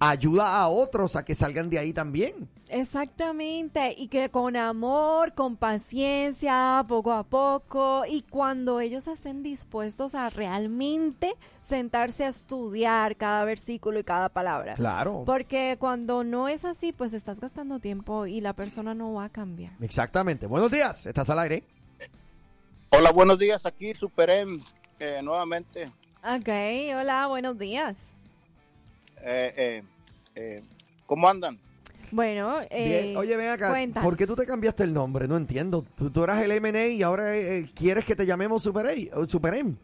Ayuda a otros a que salgan de ahí también. Exactamente, y que con amor, con paciencia, poco a poco, y cuando ellos estén dispuestos a realmente sentarse a estudiar cada versículo y cada palabra. Claro. Porque cuando no es así, pues estás gastando tiempo y la persona no va a cambiar. Exactamente. Buenos días, estás al aire. Hola, buenos días. Aquí Superem eh, nuevamente. Ok, hola, buenos días. Eh, eh, eh, ¿Cómo andan? Bueno, eh, Bien. Oye, ven acá. cuéntanos. ¿Por qué tú te cambiaste el nombre? No entiendo. Tú, tú eras el MNA y ahora eh, eh, quieres que te llamemos Super A, Super M.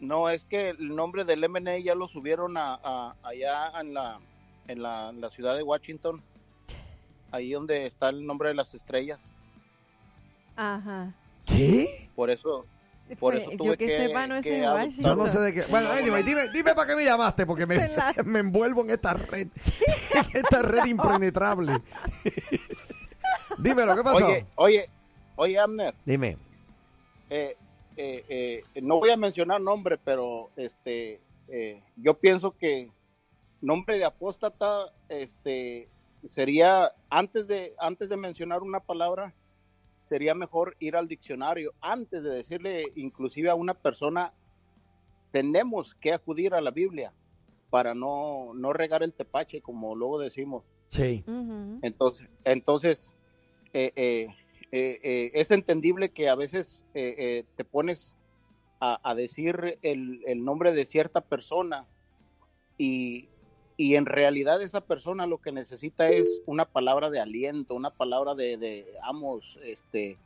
No, es que el nombre del MNA ya lo subieron a, a- allá en la, en, la, en la ciudad de Washington. Ahí donde está el nombre de las estrellas. Ajá. ¿Qué? Por eso, por Fue- eso yo que, que, sepa no es que. Yo no sé de qué. Bueno, anyway, dime, dime para qué me llamaste, porque me, [LAUGHS] me envuelvo en esta red. [LAUGHS] en [LAUGHS] esta red impenetrable. Dímelo, ¿qué pasó? Oye, oye, oye, Abner, Dime. eh, eh, eh, no voy a mencionar nombre, pero este, eh, yo pienso que nombre de apóstata, este, sería antes de antes de mencionar una palabra, sería mejor ir al diccionario antes de decirle, inclusive a una persona, tenemos que acudir a la Biblia para no no regar el tepache, como luego decimos. Sí. Entonces, entonces eh, eh, eh, eh, es entendible que a veces eh, eh, te pones a, a decir el, el nombre de cierta persona y, y en realidad esa persona lo que necesita es una palabra de aliento, una palabra de, de vamos, este,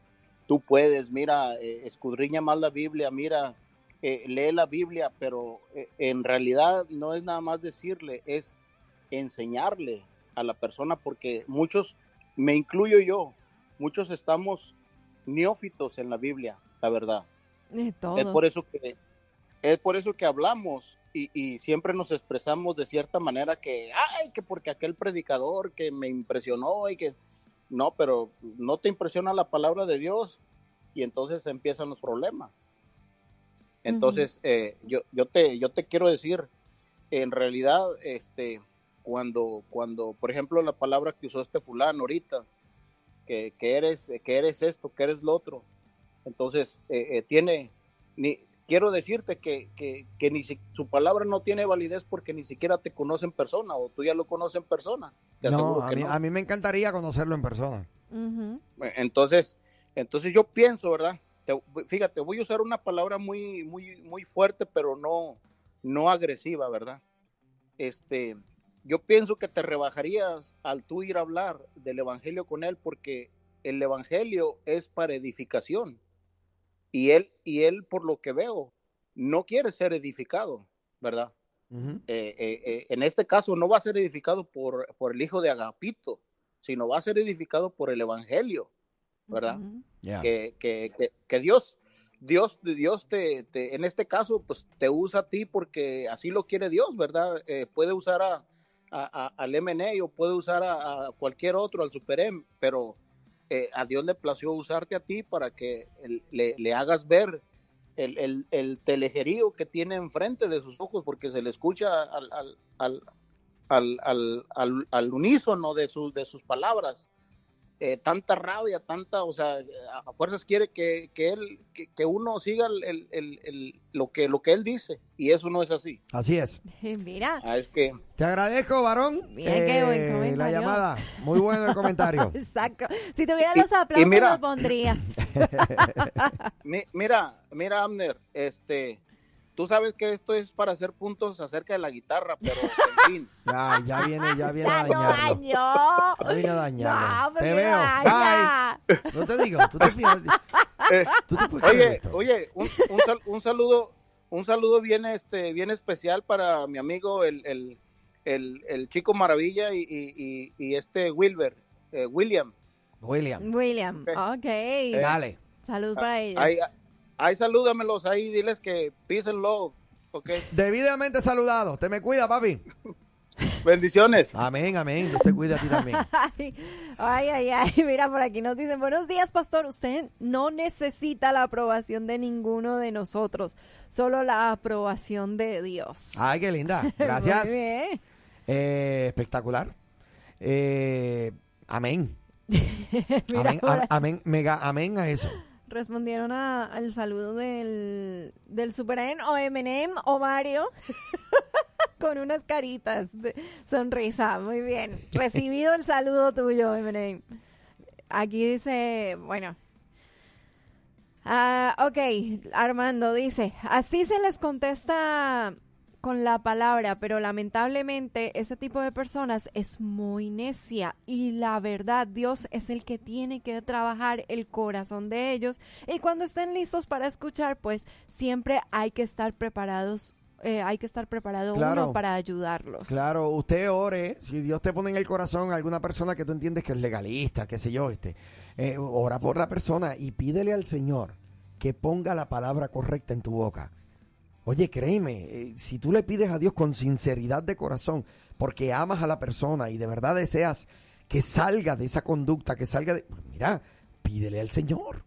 tú puedes, mira, eh, escudriña más la Biblia, mira, eh, lee la Biblia, pero eh, en realidad no es nada más decirle, es enseñarle a la persona porque muchos, me incluyo yo, muchos estamos neófitos en la Biblia, la verdad. Es por eso que es por eso que hablamos y, y siempre nos expresamos de cierta manera que ay que porque aquel predicador que me impresionó y que no, pero no te impresiona la palabra de Dios y entonces empiezan los problemas. Entonces eh, yo yo te yo te quiero decir en realidad este cuando cuando por ejemplo la palabra que usó este fulano ahorita que, que eres que eres esto que eres lo otro entonces eh, eh, tiene ni quiero decirte que, que, que ni si- su palabra no tiene validez porque ni siquiera te conoce en persona o tú ya lo conoces en persona te No, a mí, no. a mí me encantaría conocerlo en persona. Ujú. entonces entonces yo pienso verdad Te- fíjate voy a usar una palabra muy muy muy fuerte pero no no agresiva verdad este yo pienso que te rebajarías al tú ir a hablar del evangelio con él porque el evangelio es para edificación y él y él por lo que veo no quiere ser edificado verdad. Eh, eh, eh, en este caso no va a ser edificado por, por el hijo de Agapito sino va a ser edificado por el evangelio verdad. Ya. que, que, que, que Dios, Dios, Dios te, te- en este caso, pues te usa a ti porque así lo quiere Dios, ¿verdad? Eh, puede usar a, a- a- al MNA o puede usar a, a cualquier otro, al Super M, pero eh, a Dios le plació usarte a ti para que le, le hagas ver el, el, el telejerío que tiene enfrente de sus ojos porque se le escucha al, al, al, al, unísono de, sus de sus palabras. Eh, tanta rabia, tanta, o sea, a fuerzas quiere que, que él, que, que uno siga el, el- el- el- lo que lo que él dice y eso no es así. Así es. Mira, Ah, es que Te agradezco, varón. Mira qué buen eh, comentario. La llamada. Muy bueno el comentario. [LAUGHS] exacto. Si tuviera Y- los y aplausos, mira. los pondría. [LAUGHS] Mi- mira, mira, Amner, este, tú sabes que esto es para hacer puntos acerca de la guitarra, pero en fin. [LAUGHS] Ya, ya viene, ya viene a Ya lo dañarlo. dañó. Ya viene a dañarlo. No, te veo. Bye. No te digo, tú te fijas. Eh, Tú te oye, oye, un, un sal- un saludo, un saludo bien, este, bien especial para mi amigo el, el, el, el chico maravilla y, y, y, y este Wilber, eh, William. William, William, ok. dale. Salud para ellos. Ahí, ahí salúdamelos, ahí diles que peace and love, ok. Debidamente saludado. Te me cuida, papi. Bendiciones. Amén, amén. Dios te cuida a ti también. [LAUGHS] Ay, ay, ay, mira, por aquí nos dicen, buenos días, pastor, usted no necesita la aprobación de ninguno de nosotros, solo la aprobación de Dios. Ay, qué linda. [LAUGHS] Gracias. Muy bien. Eh, espectacular. Eh, amén. [LAUGHS] Amén, a- amén, mega amén a eso. Respondieron a- al saludo del, del Super N o Eminem o Mario [LAUGHS] con unas caritas de sonrisa. Muy bien. [LAUGHS] Recibido el saludo tuyo, Eminem. Aquí dice, bueno. Ah, ok, Armando dice, así se les contesta con la palabra, pero lamentablemente ese tipo de personas es muy necia y la verdad Dios es el que tiene que trabajar el corazón de ellos y cuando estén listos para escuchar pues siempre hay que estar preparados, eh, hay que estar preparado Claro. uno para ayudarlos. Claro, usted ore, si Dios te pone en el corazón a alguna persona que tú entiendes que es legalista, qué sé yo, este, eh, ora por la persona y pídele al Señor que ponga la palabra correcta en tu boca. Oye, créeme, eh, si tú le pides a Dios con sinceridad de corazón, porque amas a la persona y de verdad deseas que salga de esa conducta, que salga de... Pues mira, pídele al Señor,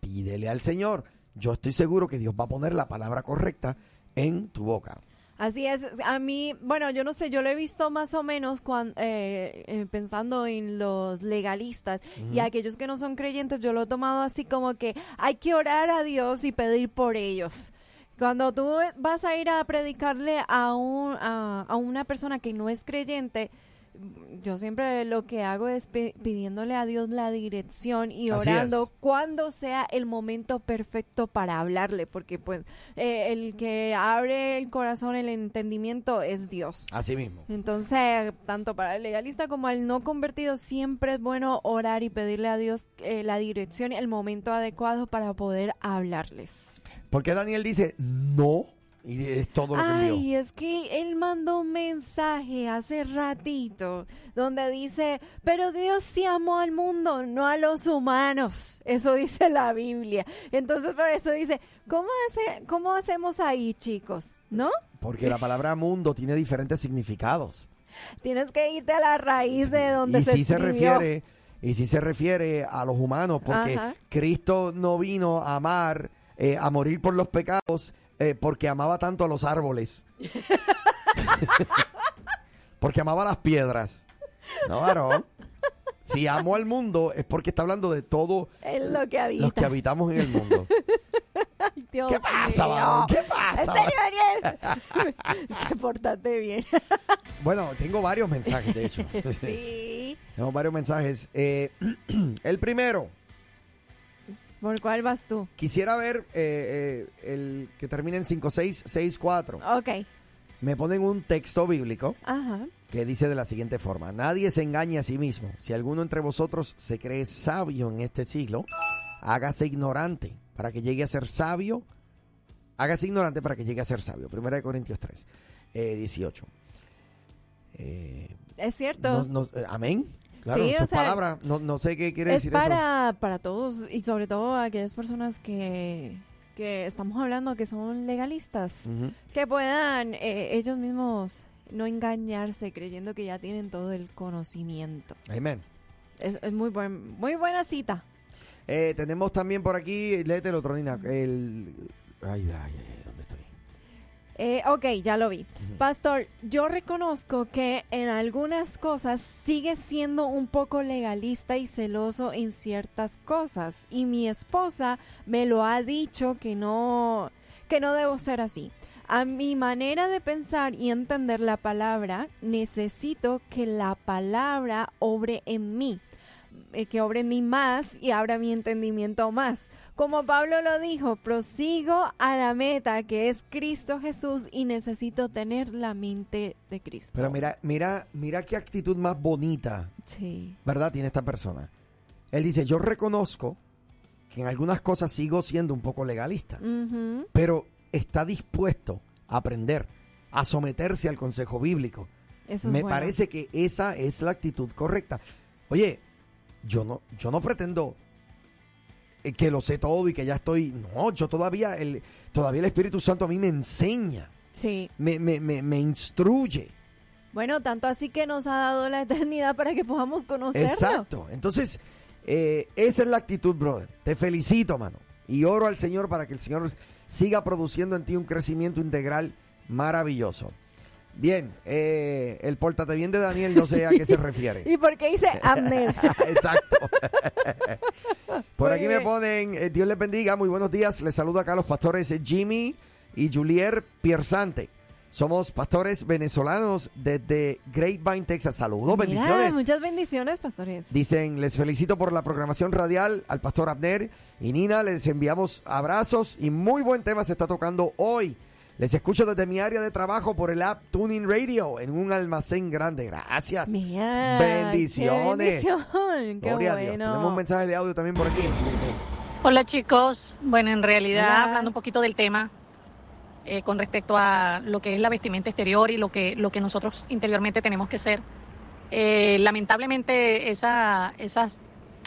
pídele al Señor. Yo estoy seguro que Dios va a poner la palabra correcta en tu boca. Así es, a mí, bueno, yo no sé, yo lo he visto más o menos cuan- eh, eh, pensando en los legalistas y aquellos que no son creyentes, yo lo he tomado así como que hay que orar a Dios y pedir por ellos. Cuando tú vas a ir a predicarle a, un, a, a una persona que no es creyente, yo siempre lo que hago es pi- pidiéndole a Dios la dirección y orando cuando sea el momento perfecto para hablarle, porque pues eh, el que abre el corazón, el entendimiento es Dios. Así mismo. Entonces, tanto para el legalista como al no convertido, siempre es bueno orar y pedirle a Dios eh, la dirección y el momento adecuado para poder hablarles. Porque Daniel dice no y es todo lo que envió. Ay, es que él mandó un mensaje hace ratito donde dice, pero Dios sí amó al mundo, no a los humanos. Eso [LAUGHS] dice la Biblia. Entonces, por eso dice, ¿cómo, hace, cómo hacemos ahí, chicos? ¿No? Porque la palabra mundo tiene diferentes significados. Tienes que irte a la raíz de donde y se sí se refiere, y sí se refiere a los humanos, porque Ajá. Cristo no vino a amar, eh, a morir por los pecados, eh, porque amaba tanto a los árboles. [LAUGHS] porque amaba las piedras. No, varón. Si amo al mundo es porque está hablando de todos Es lo que habita. los que habitamos en el mundo. [LAUGHS] Ay, Dios ¿Qué pasa, varón? ¿Qué pasa? ¿En serio, Daniel? [LAUGHS] es que portate bien. Bueno, tengo varios mensajes, de hecho. sí. Tengo varios mensajes. Eh, [CLEARS THROAT] el primero, ¿Por cuál vas tú? quisiera ver eh, eh, el que termina en 5664. Ok. Me ponen un texto bíblico Ajá. que dice de la siguiente forma: Nadie se engañe a sí mismo. Si alguno entre vosotros se cree sabio en este siglo, hágase ignorante para que llegue a ser sabio. Hágase ignorante para que llegue a ser sabio. Primera de Corintios 3, eh, 18. Eh, Es cierto. no- no- eh, amén. Claro, Sí, o sea, palabras. No, no sé qué quiere es decir eso. para, para todos y sobre todo aquellas personas que, que estamos hablando que son legalistas. Que puedan eh, ellos mismos no engañarse creyendo que ya tienen todo el conocimiento. Amén. Es, es muy, buen, muy buena cita. Eh, tenemos también por aquí, léete el otro, Nina, el Ay, ay, ay. Eh, ok, ya lo vi. Pastor, yo reconozco que en algunas cosas sigue siendo un poco legalista y celoso en ciertas cosas. Y mi esposa me lo ha dicho que no, que no debo ser así. A mi manera de pensar y entender la palabra, necesito que la palabra obre en mí eh, que obre en mí más y abra mi entendimiento más. Como Pablo lo dijo, prosigo a la meta que es Cristo Jesús y necesito tener la mente de Cristo. Pero mira, mira, mira qué actitud más bonita, Sí. ¿verdad? Tiene esta persona. Él dice, yo reconozco que en algunas cosas sigo siendo un poco legalista, pero está dispuesto a aprender, a someterse al consejo bíblico. Eso es Me bueno. parece que esa es la actitud correcta. Oye, yo no, yo no pretendo eh, que lo sé todo y que ya estoy. No, yo todavía, el, todavía el Espíritu Santo a mí me enseña, Sí. me, me, me, me instruye. Bueno, tanto así que nos ha dado la eternidad para que podamos conocerlo. Exacto. Entonces, eh, esa es la actitud, brother. Te felicito, mano. Y oro al Señor para que el Señor siga produciendo en ti un crecimiento integral maravilloso. Bien, eh, el pórtate bien de Daniel, yo sé a qué se [LAUGHS] refiere. ¿Y por qué dice [LAUGHS] Abner? Exacto. [LAUGHS] Por Muy aquí me ponen, eh, Dios les bendiga, muy buenos días. Les saludo acá a los pastores eh, Jimmy y Julier Piersante. Somos pastores venezolanos desde Grapevine, Texas. Saludos, Mira, bendiciones. muchas bendiciones, pastores. Dicen, les felicito por la programación radial al pastor Abner y Nina. Les enviamos abrazos y muy buen tema se está tocando hoy. Les escucho desde mi área de trabajo por el app Tuning Radio en un almacén grande. Gracias. Mira, Bendiciones. Qué bendición, qué Gloria a Dios. Tenemos un mensaje de audio también por aquí. Hola chicos, bueno en realidad Hola. hablando un poquito del tema eh, con respecto a lo que es la vestimenta exterior y lo que, lo que nosotros interiormente tenemos que ser. Eh, lamentablemente esa, esas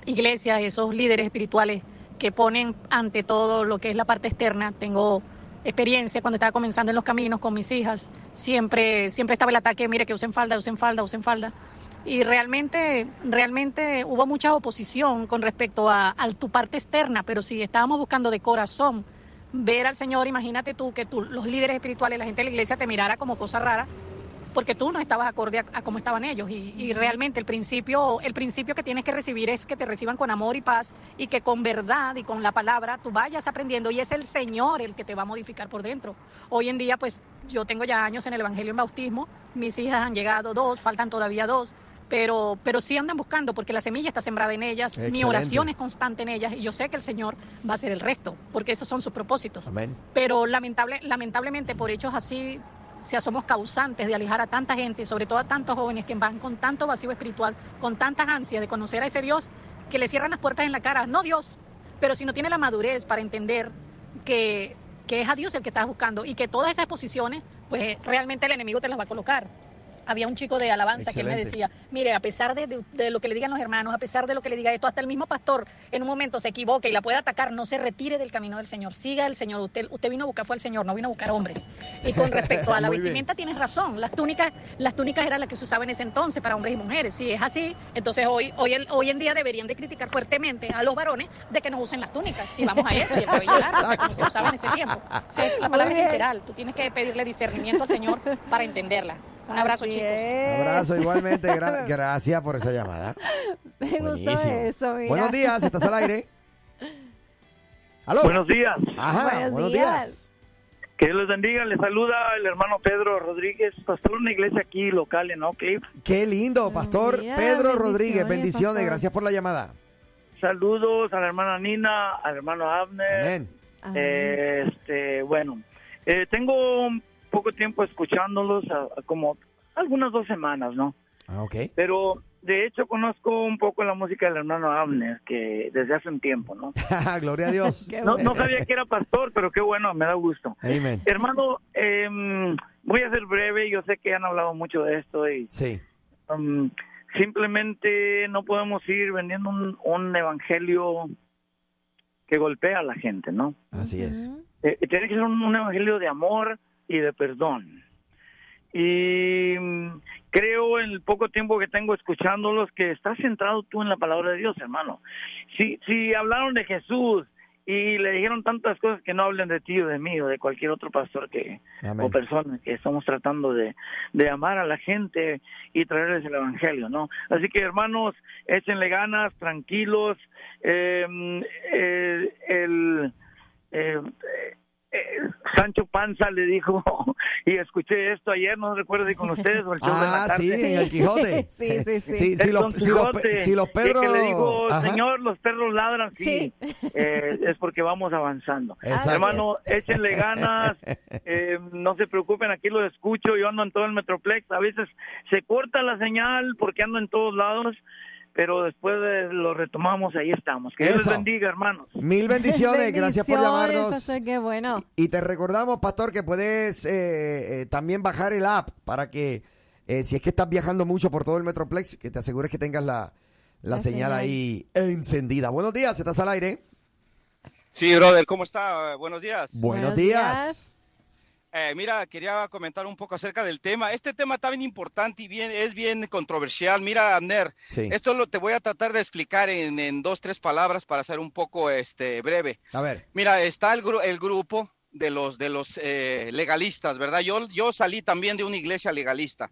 iglesias, esos líderes espirituales que ponen ante todo lo que es la parte externa, tengo experiencia cuando estaba comenzando en los caminos con mis hijas, siempre, siempre estaba el ataque, mire que usen falda, usen falda, usen falda. Y realmente, realmente hubo mucha oposición con respecto a, a tu parte externa, pero si estábamos buscando de corazón ver al Señor, imagínate tú que tú, los líderes espirituales, la gente de la iglesia te mirara como cosa rara, porque tú no estabas acorde a, a cómo estaban ellos. Y, y realmente el principio, el principio que tienes que recibir es que te reciban con amor y paz y que con verdad y con la palabra tú vayas aprendiendo y es el Señor el que te va a modificar por dentro. Hoy en día, pues yo tengo ya años en el Evangelio en bautismo, mis hijas han llegado dos, faltan todavía dos. Pero, pero sí andan buscando porque la semilla está sembrada en ellas, mi oración es constante en ellas y yo sé que el Señor va a hacer el resto, porque esos son sus propósitos Amén. pero lamentable, lamentablemente por hechos así si somos causantes de alejar a tanta gente, sobre todo a tantos jóvenes que van con tanto vacío espiritual, con tantas ansias de conocer a ese Dios, que le cierran las puertas en la cara, no Dios, pero si no tiene la madurez para entender que, que es a Dios el que estás buscando y que todas esas posiciones, pues realmente el enemigo te las va a colocar. Había un chico de alabanza que me Excelente. decía, mire, a pesar de, de- de lo que le digan los hermanos, a pesar de lo que le diga esto, hasta el mismo pastor en un momento se equivoque y la puede atacar, no se retire del camino del Señor, siga el Señor. Usted, usted vino a buscar fue al Señor, no vino a buscar hombres. Y con [LAUGHS] respecto a la Muy bien. vestimenta tienes razón, las túnicas, las túnicas eran las que se usaban en ese entonces para hombres y mujeres. Si es así, entonces hoy, hoy, el- hoy en día deberían de criticar fuertemente a los varones de que no usen las túnicas. Si vamos a eso, y el cabello largo, como se usaba en ese tiempo. O sea, la palabra es literal, tú tienes que pedirle discernimiento al Señor para entenderla. Un abrazo, Así chicos. es. Abrazo igualmente. gra- [LAUGHS] gracias por esa llamada. Me gustó Buenísimo. eso, mira. Buenos días, estás al aire. ¿Aló? Buenos días. Ajá, Buenos buenos días. días. Que Dios les bendiga. Les saluda el hermano Pedro Rodríguez, pastor de una iglesia aquí local en Oak Cliff. Qué lindo, pastor Mira, Pedro bendiciones, Rodríguez. Bendiciones, pastor. gracias por la llamada. Saludos a la hermana Nina, al hermano Abner. Amén. Eh, este, bueno, eh, tengo un poco tiempo escuchándolos, a- a como algunas dos semanas, ¿no? Ah, ok. Pero de hecho conozco un poco la música del hermano Abner, que desde hace un tiempo, ¿no? [LAUGHS] Gloria a Dios. [LAUGHS] No, sabía que era pastor, pero qué bueno, me da gusto. Amén. Hermano, em, voy a ser breve, yo sé que han hablado mucho de esto y Sí. um, simplemente no podemos ir vendiendo un, un evangelio que golpea a la gente, ¿no? Así es. Eh, tiene que ser un, un evangelio de amor y de perdón. Y mm, creo en el poco tiempo que tengo escuchándolos que estás centrado tú en la palabra de Dios, hermano. Si, si hablaron de Jesús y le dijeron tantas cosas que no hablen de ti o de mí o de cualquier otro pastor que Amén. o persona que estamos tratando de, de amar a la gente y traerles el evangelio, ¿no? Así que hermanos, échenle ganas, tranquilos, eh, eh, el eh, eh, Sancho Panza le dijo, [LAUGHS] y escuché esto ayer, no recuerdo si con ustedes o el show de la Ah, tarde. sí, en el Quijote. [LAUGHS] Sí, sí, sí. Sí, si El los, si si perros... que le dijo, Ajá. señor, los perros ladran, sí, eh, es porque vamos avanzando. [LAUGHS] Exacto. Hermano, échenle ganas, eh, no se preocupen, aquí los escucho, yo ando en todo el Metroplex, a veces se corta la señal porque ando en todos lados, pero después de- lo retomamos, ahí estamos. Que Dios les bendiga, hermanos. Mil [LAUGHS] bendiciones, gracias por llamarnos. pastor, qué bueno. Y te recordamos, Pastor, que puedes eh, eh, también bajar el app para que, eh, si es que estás viajando mucho por todo el Metroplex, que te asegures que tengas la, la La señal señal. ahí encendida. Buenos días, ¿estás al aire? Sí, brother, ¿cómo está? Buenos días. Buenos, días. Eh, mira, quería comentar un poco acerca del tema. Este tema está bien importante y bien, es bien controversial. Mira, Abner, Sí. esto lo te voy a tratar de explicar en, en dos, tres palabras para ser un poco este, breve. A ver. Mira, está el, gru- el grupo de los, de los eh, legalistas, ¿verdad? Yo, yo salí también de una iglesia legalista.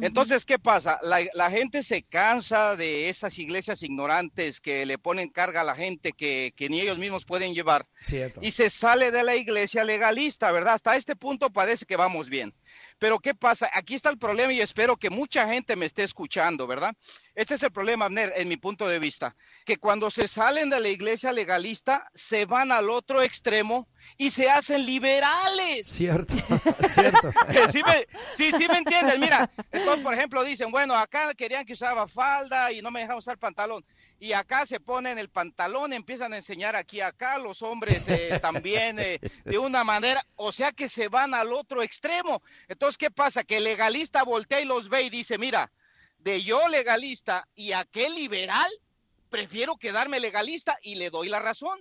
Entonces, ¿qué pasa? La, la gente se cansa de esas iglesias ignorantes que le ponen carga a la gente que, que ni ellos mismos pueden llevar Cierto. y se sale de la iglesia legalista, ¿verdad? Hasta este punto parece que vamos bien. Pero ¿qué pasa? Aquí está el problema y espero que mucha gente me esté escuchando, ¿verdad? Este es el problema, Abner, en mi punto de vista, que cuando se salen de la iglesia legalista, se van al otro extremo y se hacen liberales. Cierto, [LAUGHS] cierto. [LAUGHS] sí, me, sí, sí me entiendes. Mira, entonces, por ejemplo, dicen, bueno, acá querían que usaba falda y no me dejaban usar pantalón. Y acá se ponen el pantalón, empiezan a enseñar aquí, acá los hombres eh, [LAUGHS] también eh, de una manera, o sea que se van al otro extremo. Entonces, ¿qué pasa? Que el legalista voltea y los ve y dice, mira, de yo legalista y aquel liberal, prefiero quedarme legalista y le doy la razón.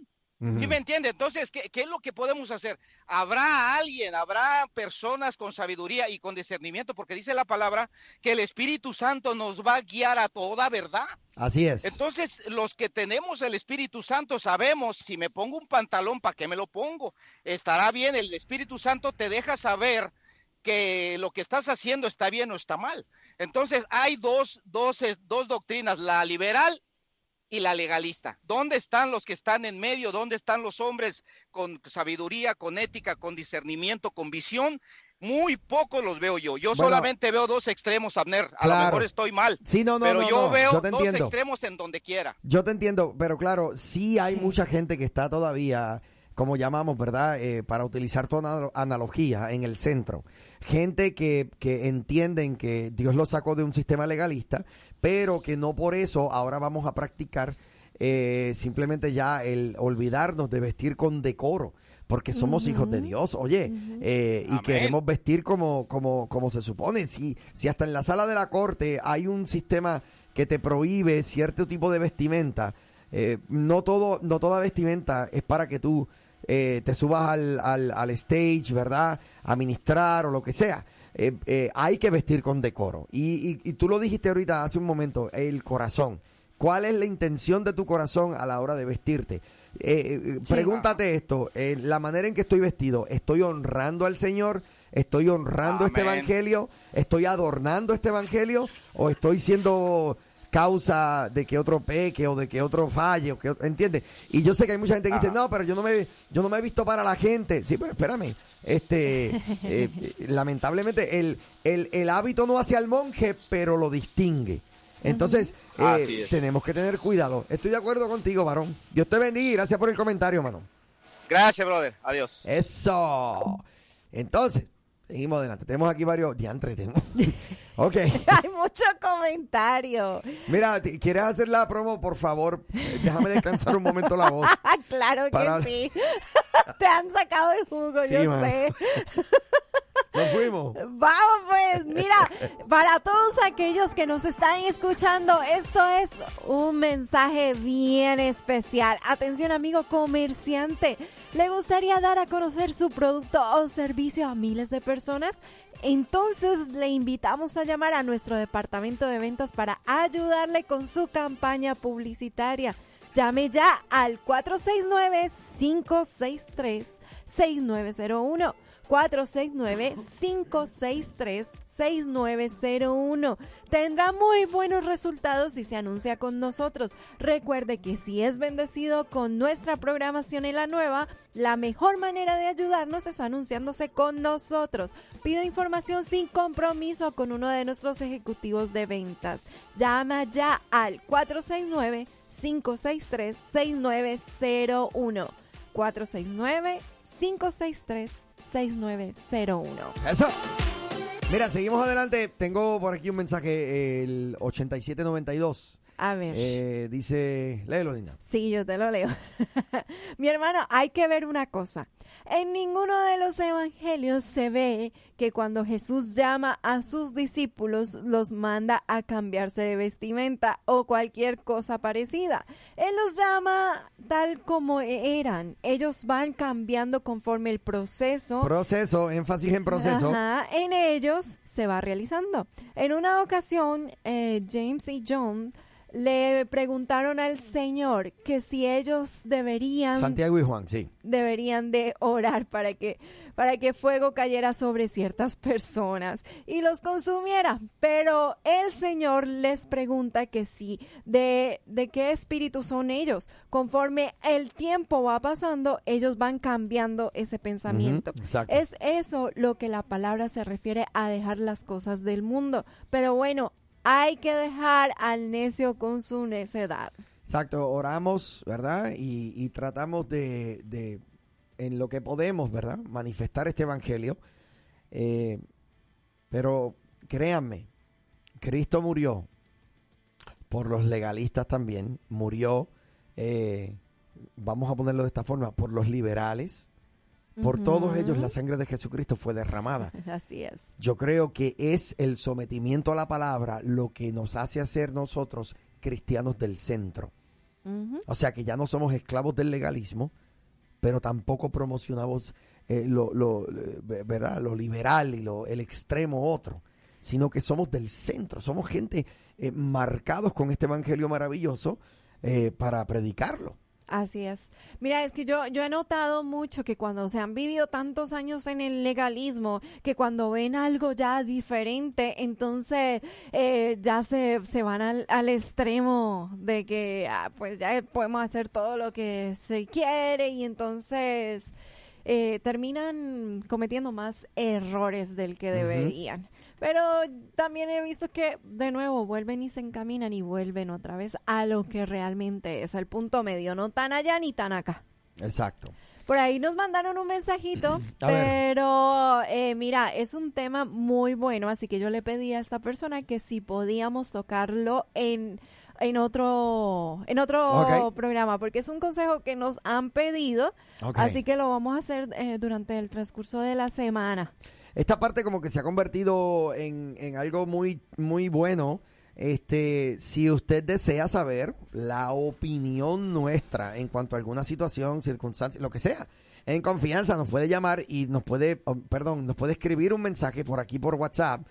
¿Sí me entiende? Entonces, ¿qué, qué es lo que podemos hacer? Habrá alguien, habrá personas con sabiduría y con discernimiento, porque dice la palabra que el Espíritu Santo nos va a guiar a toda verdad. Así es. Entonces, los que tenemos el Espíritu Santo sabemos, si me pongo un pantalón, ¿para qué me lo pongo? Estará bien, el Espíritu Santo te deja saber que lo que estás haciendo está bien o está mal. Entonces, hay dos, dos, dos doctrinas, la liberal y la legalista. ¿Dónde están los que están en medio? ¿Dónde están los hombres con sabiduría, con ética, con discernimiento, con visión? Muy pocos los veo yo. Yo Bueno. solamente veo dos extremos, Abner. A lo Claro. mejor estoy mal. Sí, no, no, pero no, yo no. veo Yo dos entiendo. extremos en donde quiera. Yo te entiendo, pero claro, sí hay mucha gente que está todavía, como llamamos, ¿verdad? Eh, para utilizar analo- analogía en el centro. Gente que, que entienden que Dios lo sacó de un sistema legalista, pero que no por eso ahora vamos a practicar eh, simplemente ya el olvidarnos de vestir con decoro. Porque somos hijos de Dios, oye, eh, y queremos vestir como, como, como se supone. Si, si hasta en la sala de la corte hay un sistema que te prohíbe cierto tipo de vestimenta, eh, no todo, no toda vestimenta es para que tú eh, te subas al, al, al stage, ¿verdad? A ministrar o lo que sea. Eh, hay que vestir con decoro. Y, y, y tú lo dijiste ahorita hace un momento, el corazón. ¿Cuál es la intención de tu corazón a la hora de vestirte? Eh, eh, pregúntate esto, eh, la manera en que estoy vestido, ¿estoy honrando al Señor? ¿Estoy honrando este evangelio? ¿Estoy adornando este evangelio? ¿O estoy siendo causa de que otro peque o de que otro falle? O que, ¿Entiendes? Y yo sé que hay mucha gente que dice, no, pero yo no me yo no me he visto para la gente. Sí, pero espérame. Este, [LAUGHS] eh, lamentablemente, el, el, el hábito no hace al monje, pero lo distingue. Entonces, eh, tenemos que tener cuidado. Estoy de acuerdo contigo, varón. Dios te bendiga y gracias por el comentario, mano. Gracias, brother. Adiós. Eso. Entonces, seguimos adelante. Tenemos aquí varios diantres. tenemos- [LAUGHS] ok. [LAUGHS] Hay mucho comentario. Mira, ¿quieres hacer la promo? Por favor, déjame descansar un momento la voz. [LAUGHS] claro que sí. [LAUGHS] Te han sacado el jugo, Sí, yo man. sé. Nos fuimos. Vamos pues, mira, para todos aquellos que nos están escuchando, esto es un mensaje bien especial. Atención amigo comerciante, ¿le gustaría dar a conocer su producto o servicio a miles de personas? Entonces le invitamos a llamar a nuestro departamento de ventas para ayudarle con su campaña publicitaria. Llame ya al 469-563-6901. 469-563-6901. Tendrá muy buenos resultados si se anuncia con nosotros. Recuerde que si es bendecido con nuestra programación en la nueva, la mejor manera de ayudarnos es anunciándose con nosotros. Pida información sin compromiso con uno de nuestros ejecutivos de ventas. Llama ya al 469 563 6901 469 563 6901. Eso. Mira, seguimos adelante. Tengo por aquí un mensaje, el 8792. A ver. Eh, dice, léelo, Linda. Sí, yo te lo leo. [LAUGHS] Mi hermano, hay que ver una cosa. En ninguno de los evangelios se ve que cuando Jesús llama a sus discípulos los manda a cambiarse de vestimenta o cualquier cosa parecida. Él los llama tal como eran. Ellos van cambiando conforme el proceso. Proceso, énfasis en proceso. Ajá, en ellos se va realizando. En una ocasión, eh, James y John le preguntaron al Señor que si ellos deberían Santiago y Juan, sí. deberían de orar para que para que fuego cayera sobre ciertas personas y los consumiera. Pero el Señor les pregunta que si de, de qué espíritu son ellos. Conforme el tiempo va pasando, ellos van cambiando ese pensamiento. Es eso lo que la palabra se refiere a dejar las cosas del mundo. Pero bueno, hay que dejar al necio con su necedad. Exacto, oramos, ¿verdad? Y, tratamos de, de, en lo que podemos, ¿verdad? Manifestar este evangelio. Eh, pero créanme, Cristo murió por los legalistas también, murió, eh, vamos a ponerlo de esta forma, por los liberales. Por todos ellos la sangre de Jesucristo fue derramada. [LAUGHS] Así es. Yo creo que es el sometimiento a la palabra lo que nos hace hacer nosotros cristianos del centro. O sea que ya no somos esclavos del legalismo, pero tampoco promocionamos eh, lo, lo, eh, ¿verdad? lo liberal y lo, el extremo otro, sino que somos del centro, somos gente eh, marcados con este evangelio maravilloso eh, para predicarlo. Así es. Mira, es que yo, yo he notado mucho que cuando se han vivido tantos años en el legalismo, que cuando ven algo ya diferente, entonces eh, ya se, se van al, al extremo de que ah, pues ya podemos hacer todo lo que se quiere y entonces eh, terminan cometiendo más errores del que deberían. Pero también he visto que de nuevo vuelven y se encaminan y vuelven otra vez a lo que realmente es el punto medio, no tan allá ni tan acá. Exacto. Por ahí nos mandaron un mensajito, [CLEARS THROAT] pero eh, mira, es un tema muy bueno, así que yo le pedí a esta persona que si podíamos tocarlo en en otro en otro programa, porque es un consejo que nos han pedido, así que lo vamos a hacer eh, durante el transcurso de la semana. Esta parte como que se ha convertido en, en algo muy, muy bueno. Este, si usted desea saber la opinión nuestra en cuanto a alguna situación, circunstancia, lo que sea, en confianza nos puede llamar y nos puede, oh, perdón, nos puede escribir un mensaje por aquí por WhatsApp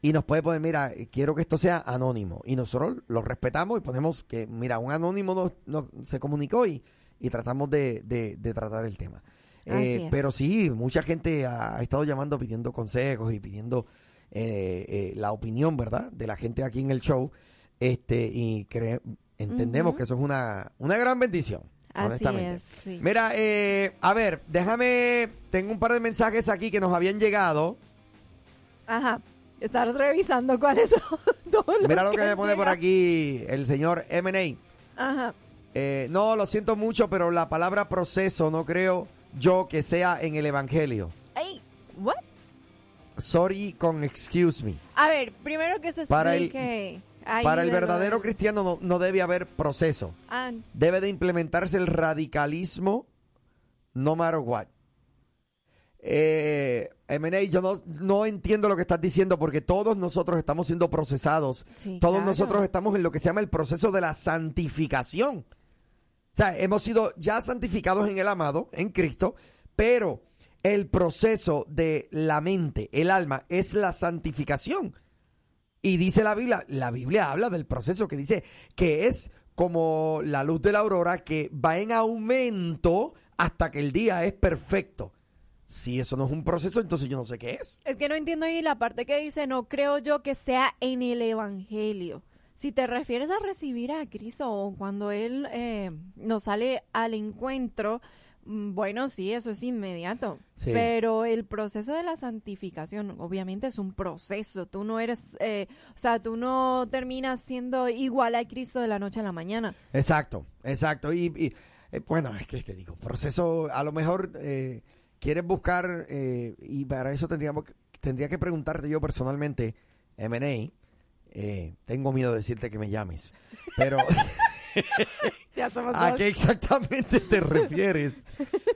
y nos puede poner, mira, quiero que esto sea anónimo. Y nosotros lo respetamos y ponemos que, mira, un anónimo nos, nos- se comunicó y, y tratamos de- de tratar el tema. Eh, pero sí, mucha gente ha, ha estado llamando pidiendo consejos y pidiendo eh, eh, la opinión, ¿verdad? De la gente aquí en el show. Este, y cre- entendemos que eso es una, una gran bendición. Así honestamente. es, sí. Mira, eh, a ver, déjame, tengo un par de mensajes aquí que nos habían llegado. Ajá. Estar revisando cuáles son [LAUGHS] todos Mira lo que me pone por aquí el señor M&A. Ajá. No, lo siento mucho, pero la palabra proceso no creo yo que sea en el Evangelio. Ey, what? Sorry con excuse me. A ver, primero que se Para el- Para el verdadero cristiano no, no debe haber proceso. Ah, Debe de implementarse el radicalismo no matter what. Eh, M&A, yo no, no entiendo lo que estás diciendo porque todos nosotros estamos siendo procesados. Sí, todos claro. nosotros estamos en lo que se llama el proceso de la santificación. O sea, hemos sido ya santificados en el amado, en Cristo, pero el proceso de la mente, el alma, es la santificación. Y dice la Biblia, la Biblia habla del proceso que dice que es como la luz de la aurora que va en aumento hasta que el día es perfecto. Si eso no es un proceso, entonces yo no sé qué es. Es que no entiendo ahí la parte que dice, no creo yo que sea en el Evangelio. Si te refieres a recibir a Cristo o cuando Él eh, nos sale al encuentro, mm, bueno, sí, eso es inmediato. Sí. Pero el proceso de la santificación, obviamente, es un proceso. Tú no eres, eh, o sea, tú no terminas siendo igual a Cristo de la noche a la mañana. Exacto, exacto. Y, y, eh, bueno, es que te digo, proceso, a lo mejor eh, quieres buscar, eh, y para eso tendríamos tendría que preguntarte yo personalmente, M&A, eh, tengo miedo de decirte que me llames, [LAUGHS] pero [LAUGHS] ¿a qué exactamente te refieres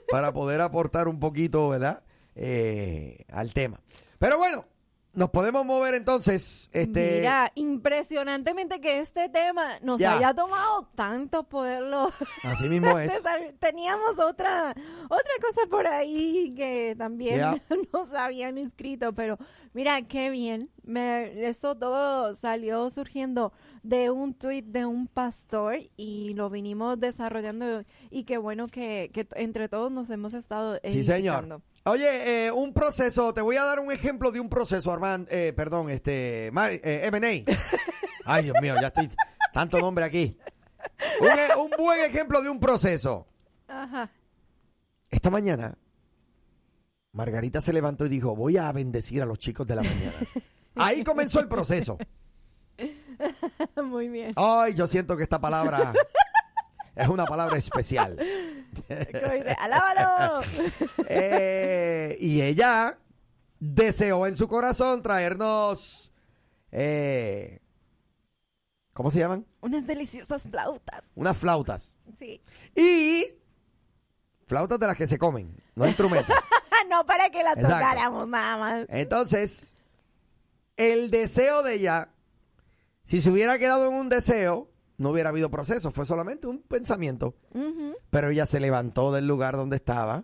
para poder aportar un poquito, ¿verdad? Eh, al tema. Pero bueno, nos podemos mover entonces, este... Mira, impresionantemente que este tema nos Ya. haya tomado tanto poderlo. [LAUGHS] Así mismo es. Teníamos otra otra cosa por ahí que también Ya. nos habían escrito, pero mira qué bien. Me, esto todo salió surgiendo de un tuit de un pastor y lo vinimos desarrollando y qué bueno que, que entre todos nos hemos estado Sí, señor. Oye, eh, un proceso, te voy a dar un ejemplo de un proceso, Armand, eh, perdón, este, Mari- eh, M&A. [LAUGHS] Ay, Dios mío, ya estoy, tanto nombre aquí. Un, e- un buen ejemplo de un proceso. Ajá. Esta mañana, Margarita se levantó y dijo, voy a bendecir a los chicos de la mañana. [LAUGHS] Ahí comenzó el proceso. [LAUGHS] Muy bien. Ay, yo siento que esta palabra es una palabra especial. Dice, ¡Alábalo! [LAUGHS] Eh, y ella deseó en su corazón traernos. eh, ¿Cómo se llaman? Unas deliciosas flautas. Unas flautas. Sí. Y. Flautas de las que se comen, no instrumentos. [LAUGHS] no para que la Exacto. tocáramos nada más. Entonces, el deseo de ella, si se hubiera quedado en un deseo, no hubiera habido proceso, fue solamente un pensamiento. Pero ella se levantó del lugar donde estaba,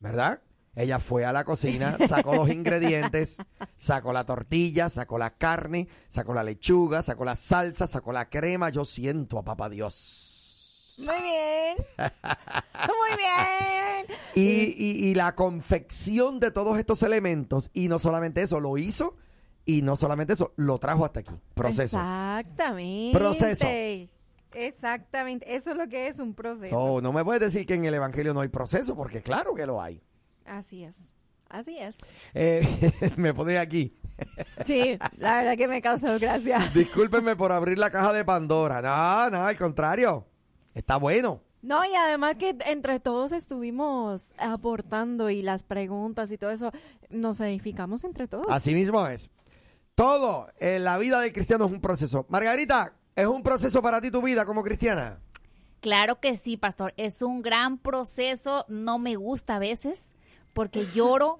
¿verdad? Ella fue a la cocina, sacó los [LAUGHS] ingredientes, sacó la tortilla, sacó la carne, sacó la lechuga, sacó la salsa, sacó la crema. Yo siento a papá Dios. Muy bien. Muy bien. Y, y- y la confección de todos estos elementos, y no solamente eso, lo hizo, y no solamente eso, lo trajo hasta aquí. Proceso. Exactamente. Proceso. Exactamente. Eso es lo que es un proceso. So, no me puedes decir que en el Evangelio no hay proceso, porque claro que lo hay. Así es. Así es. Eh, [LAUGHS] me pone aquí. Sí, la verdad que me causó gracia. [LAUGHS] Discúlpenme por abrir la caja de Pandora. No, no, al contrario. Está bueno. No, y además que entre todos estuvimos aportando y las preguntas y todo eso, nos edificamos entre todos. Así mismo es. Todo en la vida del cristiano es un proceso. Margarita, ¿es un proceso para ti tu vida como cristiana? Claro que sí, pastor. Es un gran proceso. No me gusta a veces porque lloro,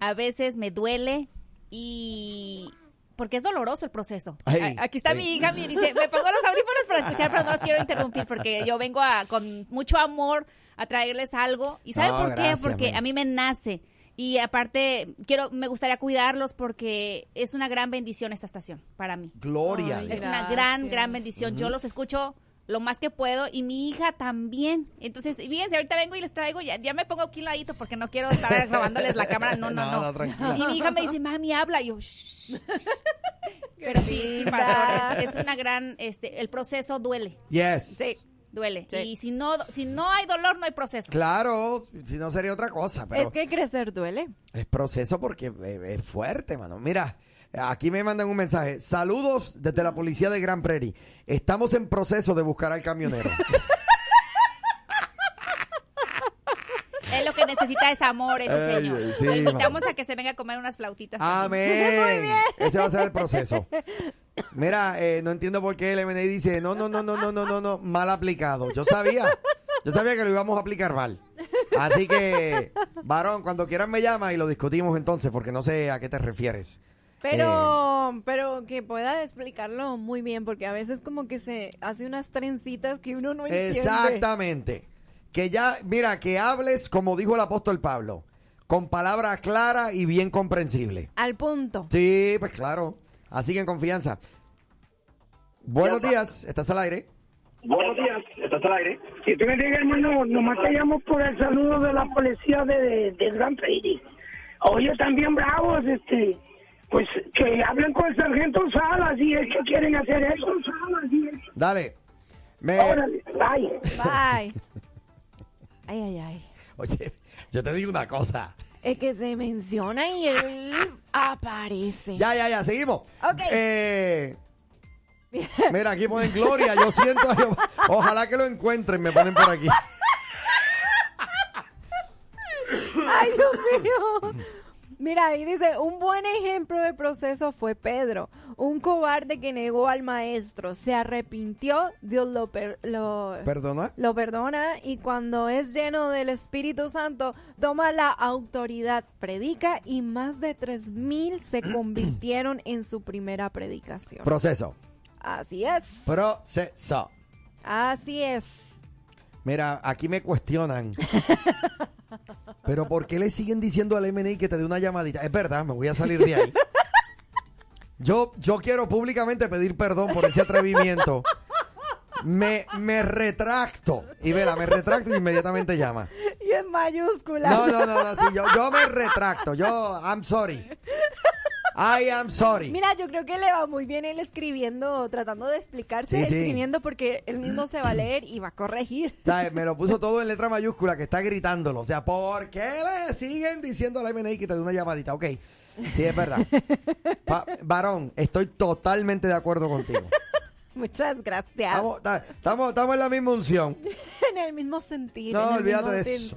a veces me duele y porque es doloroso el proceso. Ay, Aquí está sí. mi hija, me dice, me pongo los audífonos para escuchar, pero no los quiero interrumpir porque yo vengo a, con mucho amor a traerles algo. ¿Y saben No, por qué? gracias, Porque man. a mí me nace. Y aparte, quiero, me gustaría cuidarlos porque es una gran bendición esta estación para mí. Gloria. a Ay, Dios. Es una gran, gran bendición. Yo los escucho lo más que puedo y mi hija también. Entonces, fíjense, ahorita vengo y les traigo, ya, ya me pongo aquí un ladito porque no quiero estar [LAUGHS] grabándoles la cámara. No, no, No, no. no, tranquila. Y mi hija me dice, mami, habla. Y yo, "Shh". [LAUGHS] Pero sí, sí, pastor, es, es una gran, este, el proceso duele. Yes. Sí, duele. Sí. Y si no, si no hay dolor, no hay proceso. Claro, si no sería otra cosa, pero Es que crecer duele. es proceso porque eh, es fuerte, mano. Mira, aquí me mandan un mensaje. Saludos desde la policía de Gran Prairie. Estamos en proceso de buscar al camionero. [LAUGHS] Es lo que necesita es amor ese Ay, señor. ay, sí, Lo invitamos a que se venga a comer unas flautitas. Amén. Ese va a ser el proceso. [LAUGHS] Mira, eh, no entiendo por qué el MNI dice, no, no, no, no, no, no, no, no, mal aplicado. Yo sabía, yo sabía que lo íbamos a aplicar mal. Así que, varón, cuando quieras me llama y lo discutimos entonces, porque no sé a qué te refieres. Pero, pero que pueda explicarlo muy bien, porque a veces como que se hace unas trencitas que uno no entiende. Exactamente. Que ya, mira, que hables como dijo el apóstol Pablo, con palabras claras y bien comprensibles. Al punto. Sí, pues claro. Así que en confianza. Buenos días, estás al aire. Buenos días, estás al aire. Si tú me digas, hermano, nomás te llamo por el saludo de la policía de, de, Grand Prairie. Oye, también bravos, este, pues que hablen con el sargento Salas y es que quieren hacer eso. Dale. Me... Órale, bye. Bye. [LAUGHS] Ay, ay, ay. Oye, yo te digo una cosa. Es que se menciona y él aparece. Ya, ya, ya, seguimos. Ok. Eh, mira, aquí ponen Gloria. Yo siento. Ojalá que lo encuentren. Me ponen por aquí. Ay, Dios mío. Mira, ahí dice, un buen ejemplo del proceso fue Pedro, un cobarde que negó al maestro, se arrepintió, Dios lo, per- lo, ¿Perdona? lo perdona y cuando es lleno del Espíritu Santo, toma la autoridad, predica y más de tres mil se [CLEARS THROAT] convirtieron en su primera predicación. Proceso. Así es, Proceso. así es. Mira, aquí me cuestionan. [LAUGHS] Pero ¿por qué le siguen diciendo al MNI que te dé una llamadita? Es verdad, me voy a salir de ahí. Yo, yo quiero públicamente pedir perdón por ese atrevimiento. Me, me retracto. Y vela, me retracto y inmediatamente llama. Y en mayúsculas. No, no, no, no, sí, yo, yo me retracto. Yo, I'm sorry. I am sorry. Mira, yo creo que le va muy bien él escribiendo, tratando de explicarse, Sí, sí. escribiendo porque él mismo se va a leer y va a corregir. [LAUGHS] ¿Sabes? Me lo puso todo en letra mayúscula que está gritándolo. O sea, ¿por qué le siguen diciendo a la MNI que te dé una llamadita? Ok, sí, es verdad. Pa- varón, estoy totalmente de acuerdo contigo. [LAUGHS] Muchas gracias. Estamos, ta- estamos, estamos en la misma unción. [LAUGHS] en el mismo sentido. No, en el olvídate mismo de eso.